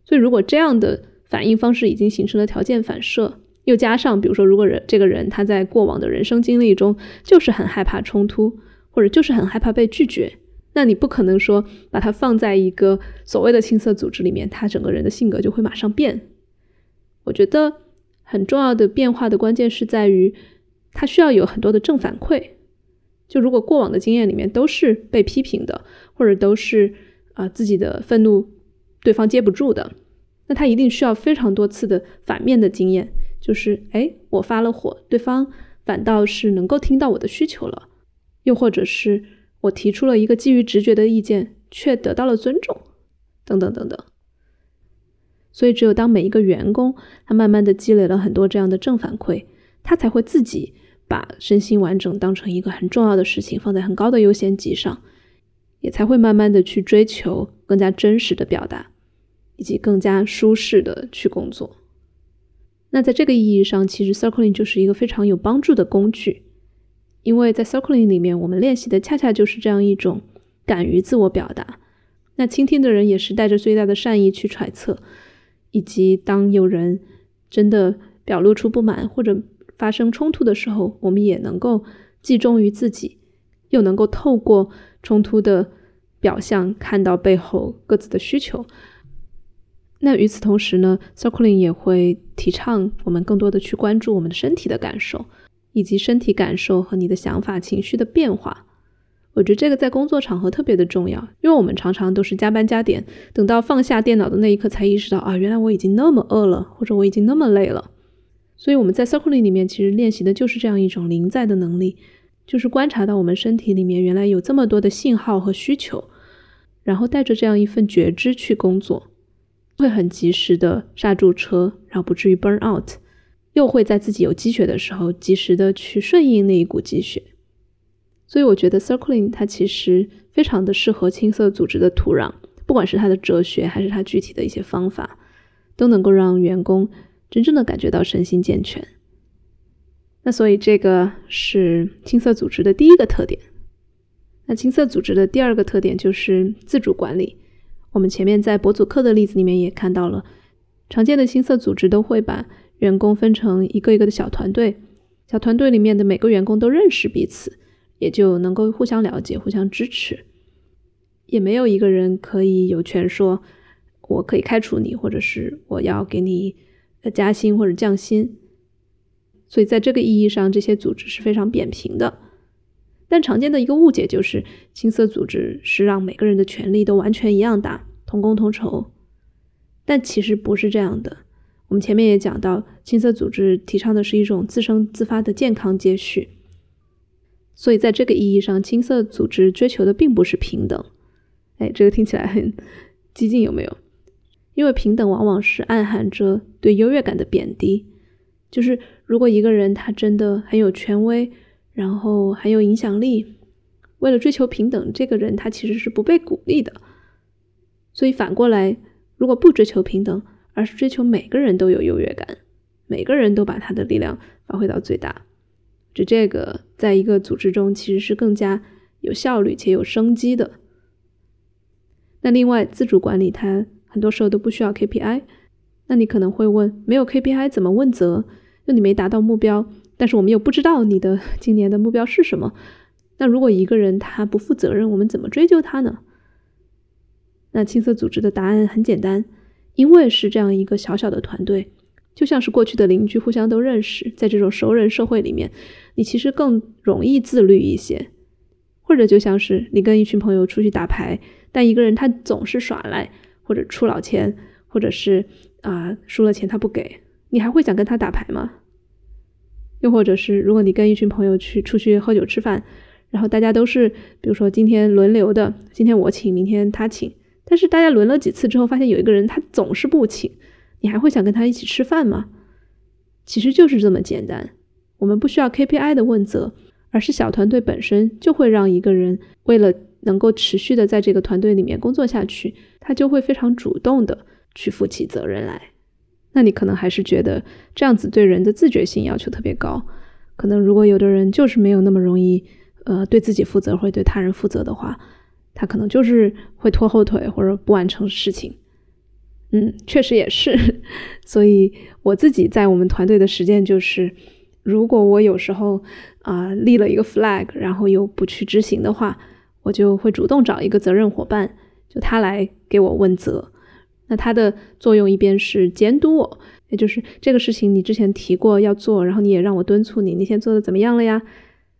所以如果这样的反应方式已经形成了条件反射。又加上，比如说，如果人这个人他在过往的人生经历中就是很害怕冲突，或者就是很害怕被拒绝，那你不可能说把他放在一个所谓的青涩组织里面，他整个人的性格就会马上变。我觉得很重要的变化的关键是在于，他需要有很多的正反馈。就如果过往的经验里面都是被批评的，或者都是啊自己的愤怒对方接不住的，那他一定需要非常多次的反面的经验。就是，哎，我发了火，对方反倒是能够听到我的需求了，又或者是我提出了一个基于直觉的意见，却得到了尊重，等等等等。所以，只有当每一个员工他慢慢的积累了很多这样的正反馈，他才会自己把身心完整当成一个很重要的事情，放在很高的优先级上，也才会慢慢的去追求更加真实的表达。以及更加舒适的去工作。那在这个意义上，其实 circling 就是一个非常有帮助的工具，因为在 circling 里面，我们练习的恰恰就是这样一种敢于自我表达。那倾听的人也是带着最大的善意去揣测，以及当有人真的表露出不满或者发生冲突的时候，我们也能够既忠于自己，又能够透过冲突的表象看到背后各自的需求。那与此同时呢，Circling 也会提倡我们更多的去关注我们的身体的感受，以及身体感受和你的想法、情绪的变化。我觉得这个在工作场合特别的重要，因为我们常常都是加班加点，等到放下电脑的那一刻才意识到啊，原来我已经那么饿了，或者我已经那么累了。所以我们在 Circling 里面其实练习的就是这样一种临在的能力，就是观察到我们身体里面原来有这么多的信号和需求，然后带着这样一份觉知去工作。会很及时的刹住车，然后不至于 burn out，又会在自己有积雪的时候及时的去顺应那一股积雪。所以我觉得 circling 它其实非常的适合青色组织的土壤，不管是它的哲学还是它具体的一些方法，都能够让员工真正的感觉到身心健全。那所以这个是青色组织的第一个特点。那青色组织的第二个特点就是自主管理。我们前面在博组课的例子里面也看到了，常见的青色组织都会把员工分成一个一个的小团队，小团队里面的每个员工都认识彼此，也就能够互相了解、互相支持，也没有一个人可以有权说我可以开除你，或者是我要给你加薪或者降薪。所以在这个意义上，这些组织是非常扁平的。但常见的一个误解就是，青色组织是让每个人的权利都完全一样大，同工同酬。但其实不是这样的。我们前面也讲到，青色组织提倡的是一种自生自发的健康接续。所以在这个意义上，青色组织追求的并不是平等。哎，这个听起来很激进，有没有？因为平等往往是暗含着对优越感的贬低。就是如果一个人他真的很有权威。然后很有影响力，为了追求平等，这个人他其实是不被鼓励的。所以反过来，如果不追求平等，而是追求每个人都有优越感，每个人都把他的力量发挥到最大，就这个在一个组织中其实是更加有效率且有生机的。那另外，自主管理它很多时候都不需要 KPI。那你可能会问，没有 KPI 怎么问责？那你没达到目标？但是我们又不知道你的今年的目标是什么。那如果一个人他不负责任，我们怎么追究他呢？那青色组织的答案很简单，因为是这样一个小小的团队，就像是过去的邻居，互相都认识，在这种熟人社会里面，你其实更容易自律一些。或者就像是你跟一群朋友出去打牌，但一个人他总是耍赖，或者出老千，或者是啊输了钱他不给，你还会想跟他打牌吗？又或者是，如果你跟一群朋友去出去喝酒吃饭，然后大家都是，比如说今天轮流的，今天我请，明天他请，但是大家轮了几次之后，发现有一个人他总是不请，你还会想跟他一起吃饭吗？其实就是这么简单，我们不需要 KPI 的问责，而是小团队本身就会让一个人为了能够持续的在这个团队里面工作下去，他就会非常主动的去负起责任来。那你可能还是觉得这样子对人的自觉性要求特别高，可能如果有的人就是没有那么容易，呃，对自己负责或者对他人负责的话，他可能就是会拖后腿或者不完成事情。嗯，确实也是。所以我自己在我们团队的实践就是，如果我有时候啊立了一个 flag，然后又不去执行的话，我就会主动找一个责任伙伴，就他来给我问责。那它的作用一边是监督我，也就是这个事情你之前提过要做，然后你也让我敦促你，你现在做的怎么样了呀？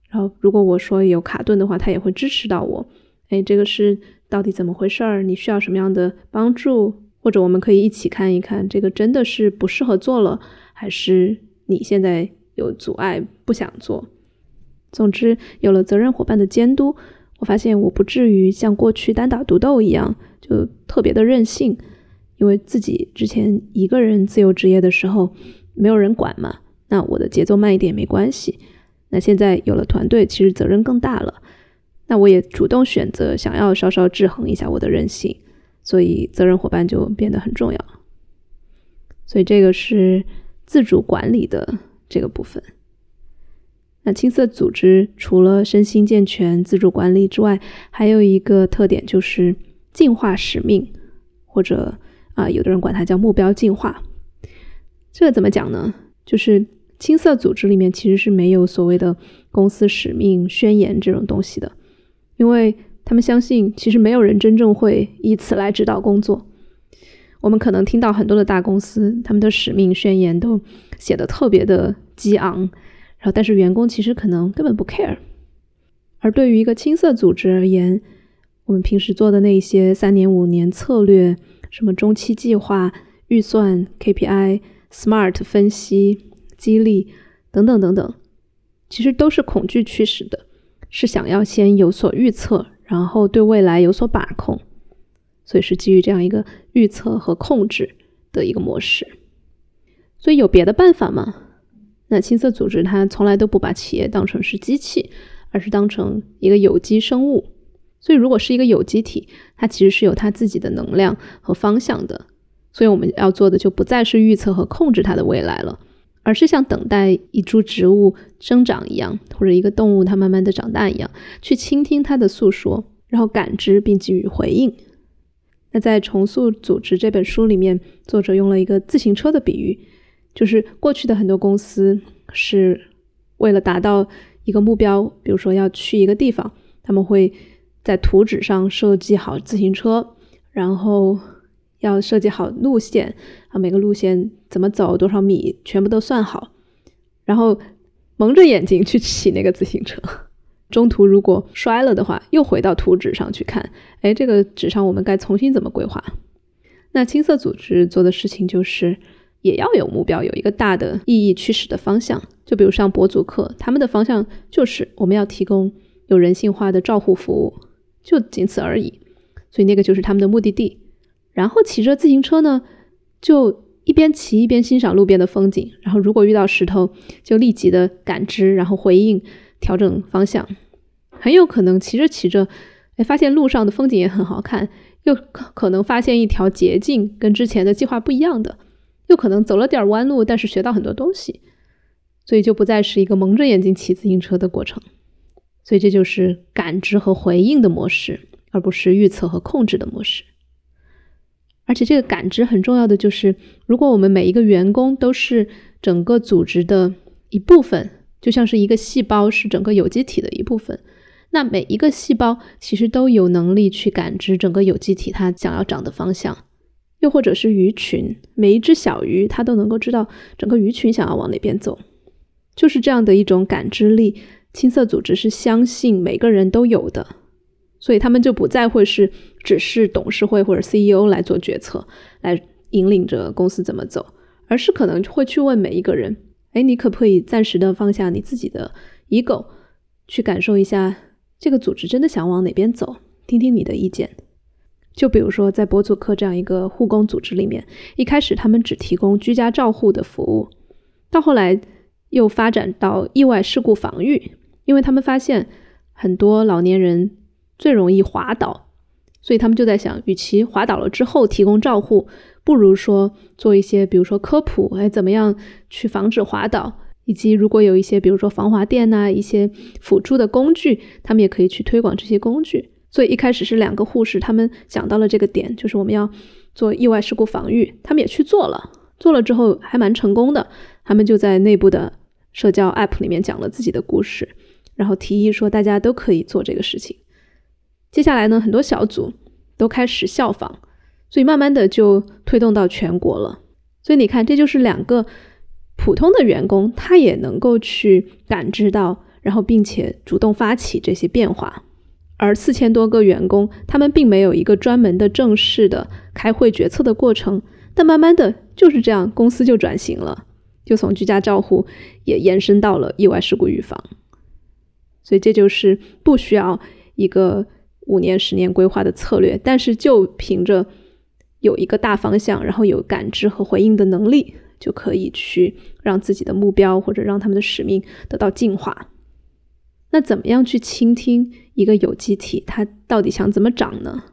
然后如果我说有卡顿的话，他也会支持到我。哎，这个是到底怎么回事儿？你需要什么样的帮助？或者我们可以一起看一看，这个真的是不适合做了，还是你现在有阻碍不想做？总之，有了责任伙伴的监督，我发现我不至于像过去单打独斗一样，就特别的任性。因为自己之前一个人自由职业的时候，没有人管嘛，那我的节奏慢一点没关系。那现在有了团队，其实责任更大了。那我也主动选择想要稍稍制衡一下我的任性。所以责任伙伴就变得很重要。所以这个是自主管理的这个部分。那青色组织除了身心健全、自主管理之外，还有一个特点就是进化使命，或者啊，有的人管它叫目标进化。这个怎么讲呢？就是青色组织里面其实是没有所谓的公司使命宣言这种东西的，因为他们相信其实没有人真正会以此来指导工作。我们可能听到很多的大公司，他们的使命宣言都写的特别的激昂。然后，但是员工其实可能根本不 care。而对于一个青色组织而言，我们平时做的那些三年、五年策略、什么中期计划、预算、KPI、SMART 分析、激励等等等等，其实都是恐惧驱使的，是想要先有所预测，然后对未来有所把控，所以是基于这样一个预测和控制的一个模式。所以有别的办法吗？那青色组织它从来都不把企业当成是机器，而是当成一个有机生物。所以，如果是一个有机体，它其实是有它自己的能量和方向的。所以，我们要做的就不再是预测和控制它的未来了，而是像等待一株植物生长一样，或者一个动物它慢慢的长大一样，去倾听它的诉说，然后感知并给予回应。那在《重塑组织》这本书里面，作者用了一个自行车的比喻。就是过去的很多公司是为了达到一个目标，比如说要去一个地方，他们会在图纸上设计好自行车，然后要设计好路线啊，每个路线怎么走，多少米，全部都算好，然后蒙着眼睛去骑那个自行车。中途如果摔了的话，又回到图纸上去看，哎，这个纸上我们该重新怎么规划？那青色组织做的事情就是。也要有目标，有一个大的意义驱使的方向。就比如上博主课，他们的方向就是我们要提供有人性化的照护服务，就仅此而已。所以那个就是他们的目的地。然后骑着自行车呢，就一边骑一边欣赏路边的风景。然后如果遇到石头，就立即的感知，然后回应，调整方向。很有可能骑着骑着，哎，发现路上的风景也很好看，又可能发现一条捷径跟之前的计划不一样的。又可能走了点弯路，但是学到很多东西，所以就不再是一个蒙着眼睛骑自行车的过程。所以这就是感知和回应的模式，而不是预测和控制的模式。而且这个感知很重要的就是，如果我们每一个员工都是整个组织的一部分，就像是一个细胞是整个有机体的一部分，那每一个细胞其实都有能力去感知整个有机体它想要长的方向。又或者是鱼群，每一只小鱼它都能够知道整个鱼群想要往哪边走，就是这样的一种感知力。青色组织是相信每个人都有的，所以他们就不再会是只是董事会或者 CEO 来做决策，来引领着公司怎么走，而是可能会去问每一个人：哎，你可不可以暂时的放下你自己的 ego，去感受一下这个组织真的想往哪边走，听听你的意见。就比如说，在博祖克这样一个护工组织里面，一开始他们只提供居家照护的服务，到后来又发展到意外事故防御，因为他们发现很多老年人最容易滑倒，所以他们就在想，与其滑倒了之后提供照护，不如说做一些，比如说科普，哎，怎么样去防止滑倒，以及如果有一些，比如说防滑垫呐，一些辅助的工具，他们也可以去推广这些工具。所以一开始是两个护士，他们想到了这个点，就是我们要做意外事故防御，他们也去做了，做了之后还蛮成功的。他们就在内部的社交 app 里面讲了自己的故事，然后提议说大家都可以做这个事情。接下来呢，很多小组都开始效仿，所以慢慢的就推动到全国了。所以你看，这就是两个普通的员工，他也能够去感知到，然后并且主动发起这些变化。而四千多个员工，他们并没有一个专门的正式的开会决策的过程，但慢慢的就是这样，公司就转型了，就从居家照护也延伸到了意外事故预防。所以这就是不需要一个五年、十年规划的策略，但是就凭着有一个大方向，然后有感知和回应的能力，就可以去让自己的目标或者让他们的使命得到进化。那怎么样去倾听一个有机体，它到底想怎么长呢？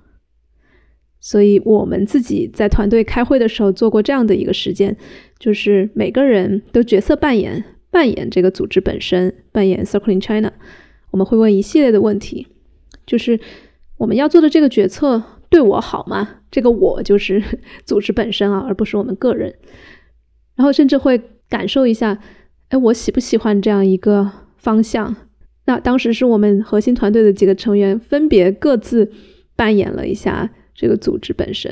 所以我们自己在团队开会的时候做过这样的一个实践，就是每个人都角色扮演，扮演这个组织本身，扮演 Circle in China。我们会问一系列的问题，就是我们要做的这个决策对我好吗？这个我就是组织本身啊，而不是我们个人。然后甚至会感受一下，哎，我喜不喜欢这样一个方向？那当时是我们核心团队的几个成员分别各自扮演了一下。这个组织本身，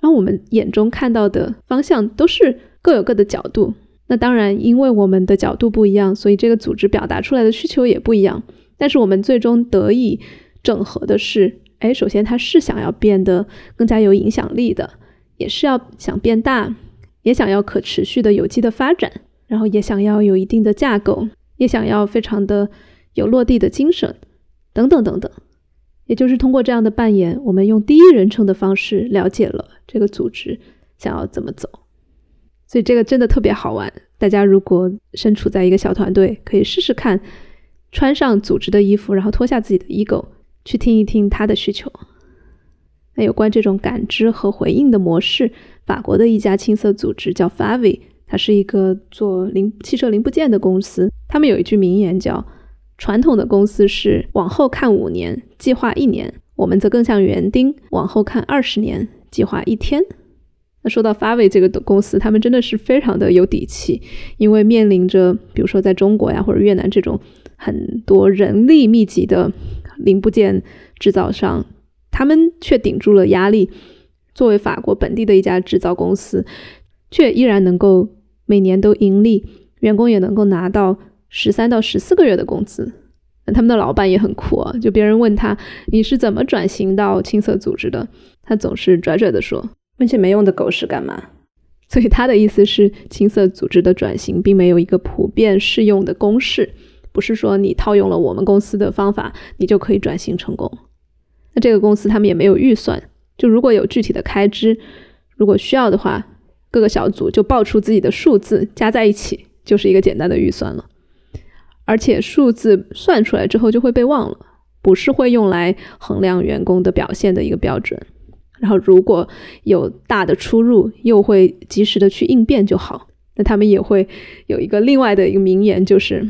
然后我们眼中看到的方向都是各有各的角度。那当然，因为我们的角度不一样，所以这个组织表达出来的需求也不一样。但是我们最终得以整合的是，哎，首先它是想要变得更加有影响力的，也是要想变大，也想要可持续的有机的发展，然后也想要有一定的架构，也想要非常的有落地的精神，等等等等。也就是通过这样的扮演，我们用第一人称的方式了解了这个组织想要怎么走，所以这个真的特别好玩。大家如果身处在一个小团队，可以试试看，穿上组织的衣服，然后脱下自己的 ego，去听一听他的需求。那有关这种感知和回应的模式，法国的一家青色组织叫 Favi，它是一个做零汽车零部件的公司，他们有一句名言叫。传统的公司是往后看五年，计划一年；我们则更像园丁，往后看二十年，计划一天。说到发尾这个公司，他们真的是非常的有底气，因为面临着比如说在中国呀或者越南这种很多人力密集的零部件制造商，他们却顶住了压力。作为法国本地的一家制造公司，却依然能够每年都盈利，员工也能够拿到。十三到十四个月的工资，那他们的老板也很酷啊！就别人问他你是怎么转型到青色组织的，他总是拽拽的说：“问些没用的狗屎干嘛？” 所以他的意思是，青色组织的转型并没有一个普遍适用的公式，不是说你套用了我们公司的方法，你就可以转型成功。那这个公司他们也没有预算，就如果有具体的开支，如果需要的话，各个小组就报出自己的数字，加在一起就是一个简单的预算了。而且数字算出来之后就会被忘了，不是会用来衡量员工的表现的一个标准。然后如果有大的出入，又会及时的去应变就好。那他们也会有一个另外的一个名言，就是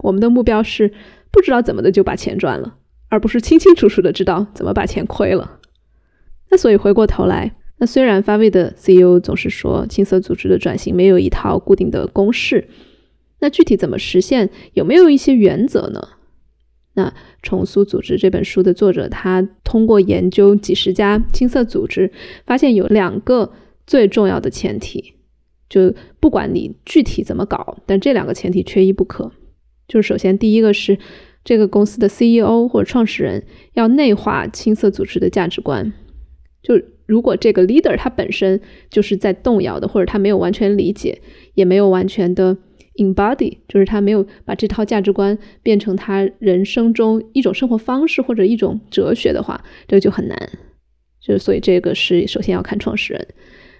我们的目标是不知道怎么的就把钱赚了，而不是清清楚楚的知道怎么把钱亏了。那所以回过头来，那虽然发威的 CEO 总是说青色组织的转型没有一套固定的公式。那具体怎么实现？有没有一些原则呢？那《重塑组织》这本书的作者，他通过研究几十家青色组织，发现有两个最重要的前提，就不管你具体怎么搞，但这两个前提缺一不可。就是首先，第一个是这个公司的 CEO 或者创始人要内化青色组织的价值观。就如果这个 leader 他本身就是在动摇的，或者他没有完全理解，也没有完全的。Embody 就是他没有把这套价值观变成他人生中一种生活方式或者一种哲学的话，这个就很难。就是所以这个是首先要看创始人。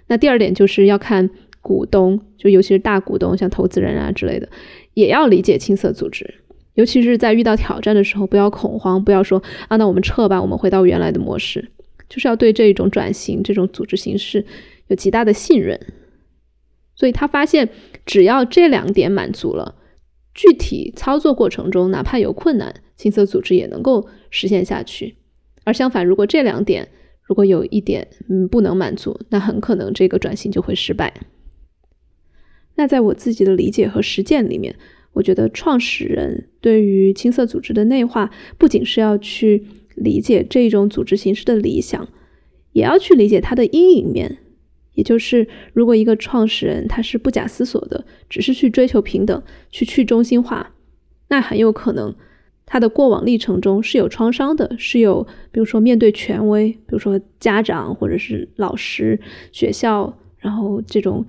那第二点就是要看股东，就尤其是大股东，像投资人啊之类的，也要理解青色组织。尤其是在遇到挑战的时候，不要恐慌，不要说啊，那我们撤吧，我们回到原来的模式。就是要对这种转型、这种组织形式有极大的信任。所以他发现，只要这两点满足了，具体操作过程中哪怕有困难，青色组织也能够实现下去。而相反，如果这两点如果有一点嗯不能满足，那很可能这个转型就会失败。那在我自己的理解和实践里面，我觉得创始人对于青色组织的内化，不仅是要去理解这种组织形式的理想，也要去理解它的阴影面。也就是，如果一个创始人他是不假思索的，只是去追求平等，去去中心化，那很有可能他的过往历程中是有创伤的，是有，比如说面对权威，比如说家长或者是老师、学校，然后这种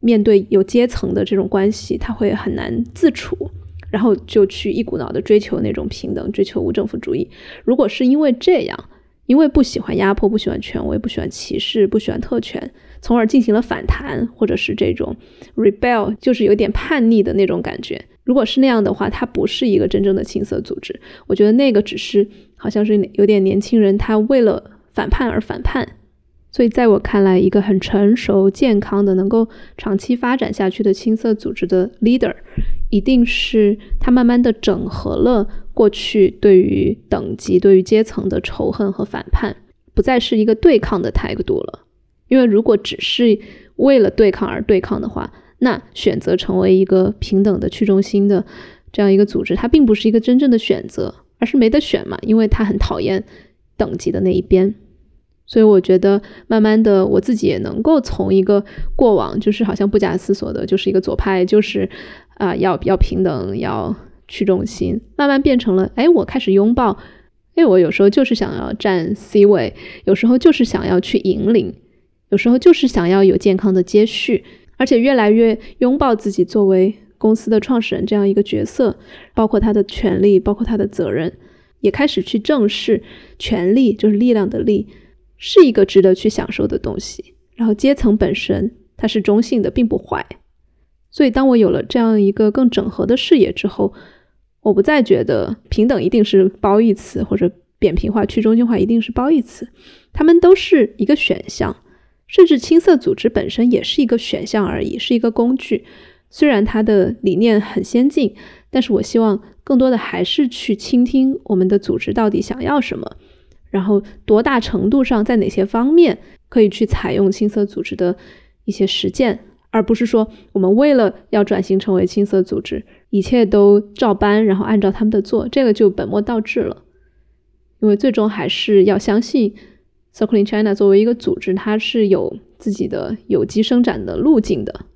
面对有阶层的这种关系，他会很难自处，然后就去一股脑的追求那种平等，追求无政府主义。如果是因为这样，因为不喜欢压迫，不喜欢权威，不喜欢歧视，不喜欢特权。从而进行了反弹，或者是这种 rebel，就是有点叛逆的那种感觉。如果是那样的话，它不是一个真正的青色组织。我觉得那个只是好像是有点年轻人，他为了反叛而反叛，所以在我看来，一个很成熟、健康的、能够长期发展下去的青色组织的 leader，一定是他慢慢的整合了过去对于等级、对于阶层的仇恨和反叛，不再是一个对抗的态度了。因为如果只是为了对抗而对抗的话，那选择成为一个平等的去中心的这样一个组织，它并不是一个真正的选择，而是没得选嘛，因为他很讨厌等级的那一边。所以我觉得，慢慢的，我自己也能够从一个过往就是好像不假思索的，就是一个左派，就是啊要要平等，要去中心，慢慢变成了，哎，我开始拥抱，哎，我有时候就是想要站 C 位，有时候就是想要去引领。有时候就是想要有健康的接续，而且越来越拥抱自己作为公司的创始人这样一个角色，包括他的权利，包括他的责任，也开始去正视权力就是力量的力，是一个值得去享受的东西。然后阶层本身它是中性的，并不坏。所以当我有了这样一个更整合的视野之后，我不再觉得平等一定是褒义词，或者扁平化、去中心化一定是褒义词，他们都是一个选项。甚至青色组织本身也是一个选项而已，是一个工具。虽然它的理念很先进，但是我希望更多的还是去倾听我们的组织到底想要什么，然后多大程度上在哪些方面可以去采用青色组织的一些实践，而不是说我们为了要转型成为青色组织，一切都照搬，然后按照他们的做，这个就本末倒置了。因为最终还是要相信。Circle in China 作为一个组织，它是有自己的有机生长的路径的。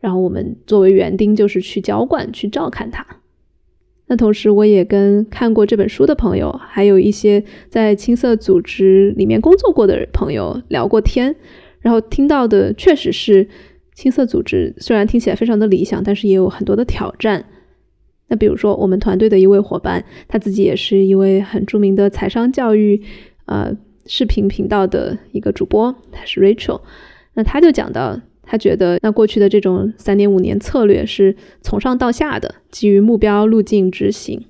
然后我们作为园丁，就是去浇灌、去照看它。那同时，我也跟看过这本书的朋友，还有一些在青色组织里面工作过的朋友聊过天。然后听到的确实是，青色组织虽然听起来非常的理想，但是也有很多的挑战。那比如说，我们团队的一位伙伴，他自己也是一位很著名的财商教育，呃。视频频道的一个主播，他是 Rachel，那他就讲到，他觉得那过去的这种三点五年策略是从上到下的，基于目标路径执行，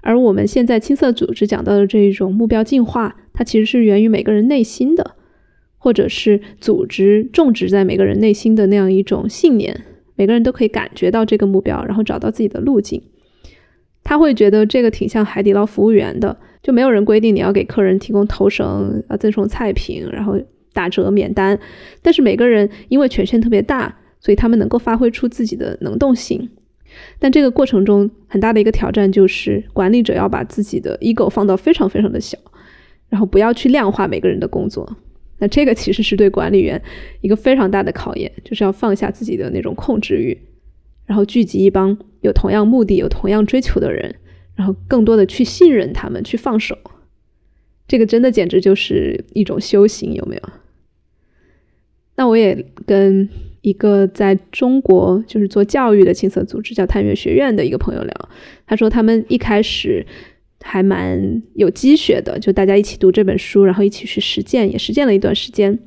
而我们现在青色组织讲到的这一种目标进化，它其实是源于每个人内心的，或者是组织种植在每个人内心的那样一种信念，每个人都可以感觉到这个目标，然后找到自己的路径。他会觉得这个挺像海底捞服务员的。就没有人规定你要给客人提供头绳啊，赠送菜品，然后打折免单。但是每个人因为权限特别大，所以他们能够发挥出自己的能动性。但这个过程中很大的一个挑战就是，管理者要把自己的 ego 放到非常非常的小，然后不要去量化每个人的工作。这个其实是对管理员一个非常大的考验，就是要放下自己的那种控制欲，然后聚集一帮有同样目的、有同样追求的人。然后更多的去信任他们，去放手，这个真的简直就是一种修行，有没有？那我也跟一个在中国就是做教育的青色组织叫探月学院的一个朋友聊，他说他们一开始还蛮有积雪的，就大家一起读这本书，然后一起去实践，也实践了一段时间。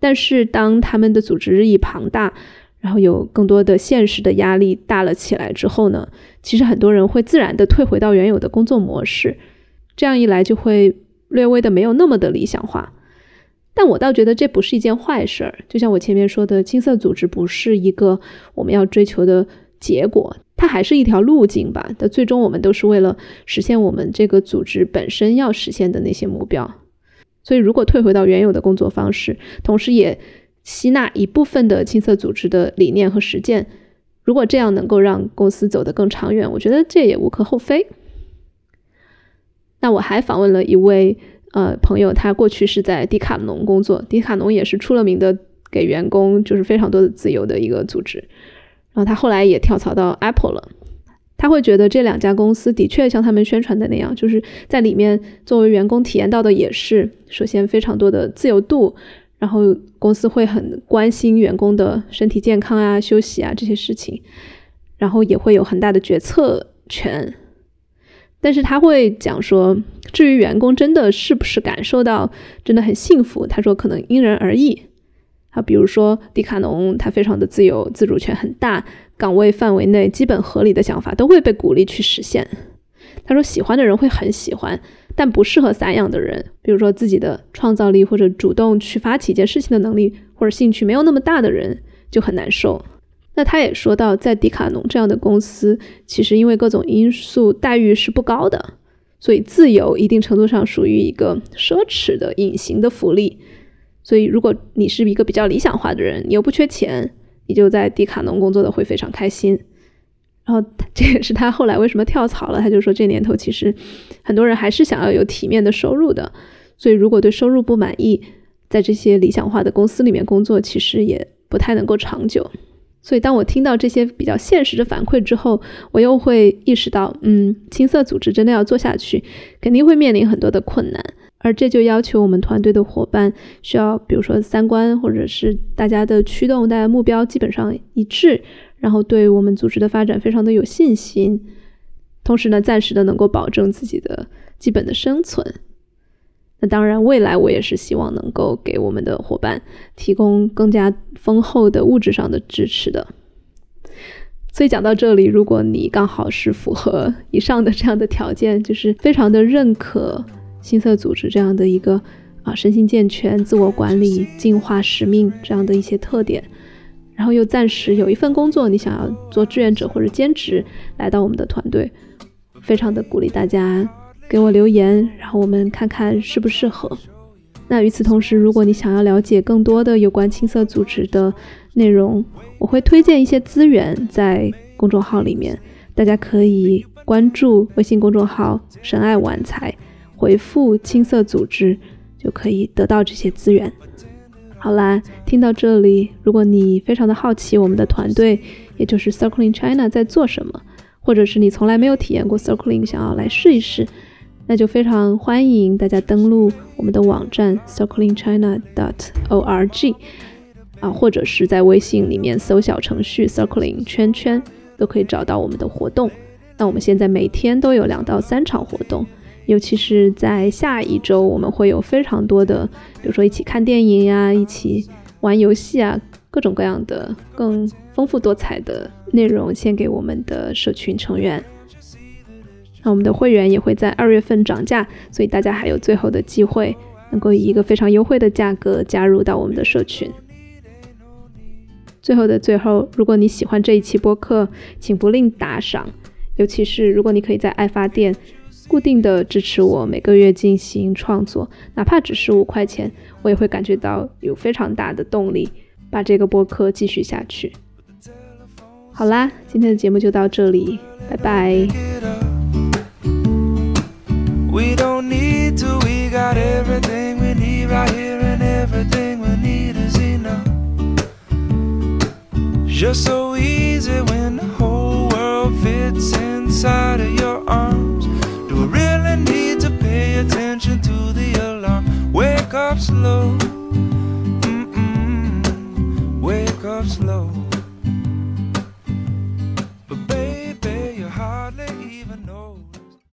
但是当他们的组织日益庞大，然后有更多的现实的压力大了起来之后呢，其实很多人会自然的退回到原有的工作模式，这样一来就会略微的没有那么的理想化。但我倒觉得这不是一件坏事儿，就像我前面说的，青色组织不是一个我们要追求的结果，它还是一条路径吧。但最终我们都是为了实现我们这个组织本身要实现的那些目标。所以如果退回到原有的工作方式，同时也。吸纳一部分的青色组织的理念和实践，如果这样能够让公司走得更长远，我觉得这也无可厚非。那我还访问了一位呃朋友，他过去是在迪卡侬工作，迪卡侬也是出了名的给员工就是非常多的自由的一个组织。然后他后来也跳槽到 Apple 了，他会觉得这两家公司的确像他们宣传的那样，就是在里面作为员工体验到的也是首先非常多的自由度。然后公司会很关心员工的身体健康啊、休息啊这些事情，然后也会有很大的决策权。但是他会讲说，至于员工真的是不是感受到真的很幸福，他说可能因人而异。啊，比如说迪卡侬，他非常的自由，自主权很大，岗位范围内基本合理的想法都会被鼓励去实现。他说喜欢的人会很喜欢，但不适合散养的人，比如说自己的创造力或者主动去发起一件事情的能力或者兴趣没有那么大的人，就很难受。那他也说到，在迪卡侬这样的公司，其实因为各种因素，待遇是不高的，所以自由一定程度上属于一个奢侈的隐形的福利。所以，如果你是一个比较理想化的人，你又不缺钱，你就在迪卡侬工作的会非常开心。然后，这也是他后来为什么跳槽了。他就说，这年头其实很多人还是想要有体面的收入的。所以，如果对收入不满意，在这些理想化的公司里面工作，其实也不太能够长久。所以，当我听到这些比较现实的反馈之后，我又会意识到，嗯，青色组织真的要做下去，肯定会面临很多的困难，而这就要求我们团队的伙伴需要，比如说三观或者是大家的驱动、大家目标基本上一致，然后对我们组织的发展非常的有信心，同时呢，暂时的能够保证自己的基本的生存。那当然，未来我也是希望能够给我们的伙伴提供更加丰厚的物质上的支持的。所以讲到这里，如果你刚好是符合以上的这样的条件，就是非常的认可新色组织这样的一个啊身心健全、自我管理、进化使命这样的一些特点，然后又暂时有一份工作，你想要做志愿者或者兼职来到我们的团队，非常的鼓励大家。给我留言，然后我们看看适不适合。那与此同时，如果你想要了解更多的有关青色组织的内容，我会推荐一些资源在公众号里面，大家可以关注微信公众号“神爱晚财”，回复“青色组织”就可以得到这些资源。好啦，听到这里，如果你非常的好奇我们的团队，也就是 Circling China 在做什么，或者是你从来没有体验过 Circling，想要来试一试。那就非常欢迎大家登录我们的网站 circlingchina.dot.org 啊，或者是在微信里面搜小程序 circling 圈圈，都可以找到我们的活动。那我们现在每天都有两到三场活动，尤其是在下一周，我们会有非常多的，比如说一起看电影呀，一起玩游戏啊，各种各样的更丰富多彩的内容献给我们的社群成员。那我们的会员也会在二月份涨价，所以大家还有最后的机会，能够以一个非常优惠的价格加入到我们的社群。最后的最后，如果你喜欢这一期播客，请不吝打赏，尤其是如果你可以在爱发电固定的支持我每个月进行创作，哪怕只是五块钱，我也会感觉到有非常大的动力把这个播客继续下去。好啦，今天的节目就到这里，拜拜。We don't need to, we got everything we need right here, and everything we need is enough. Just so easy when the whole world fits inside of your arms. Up slow, mm-mm, wake up slow.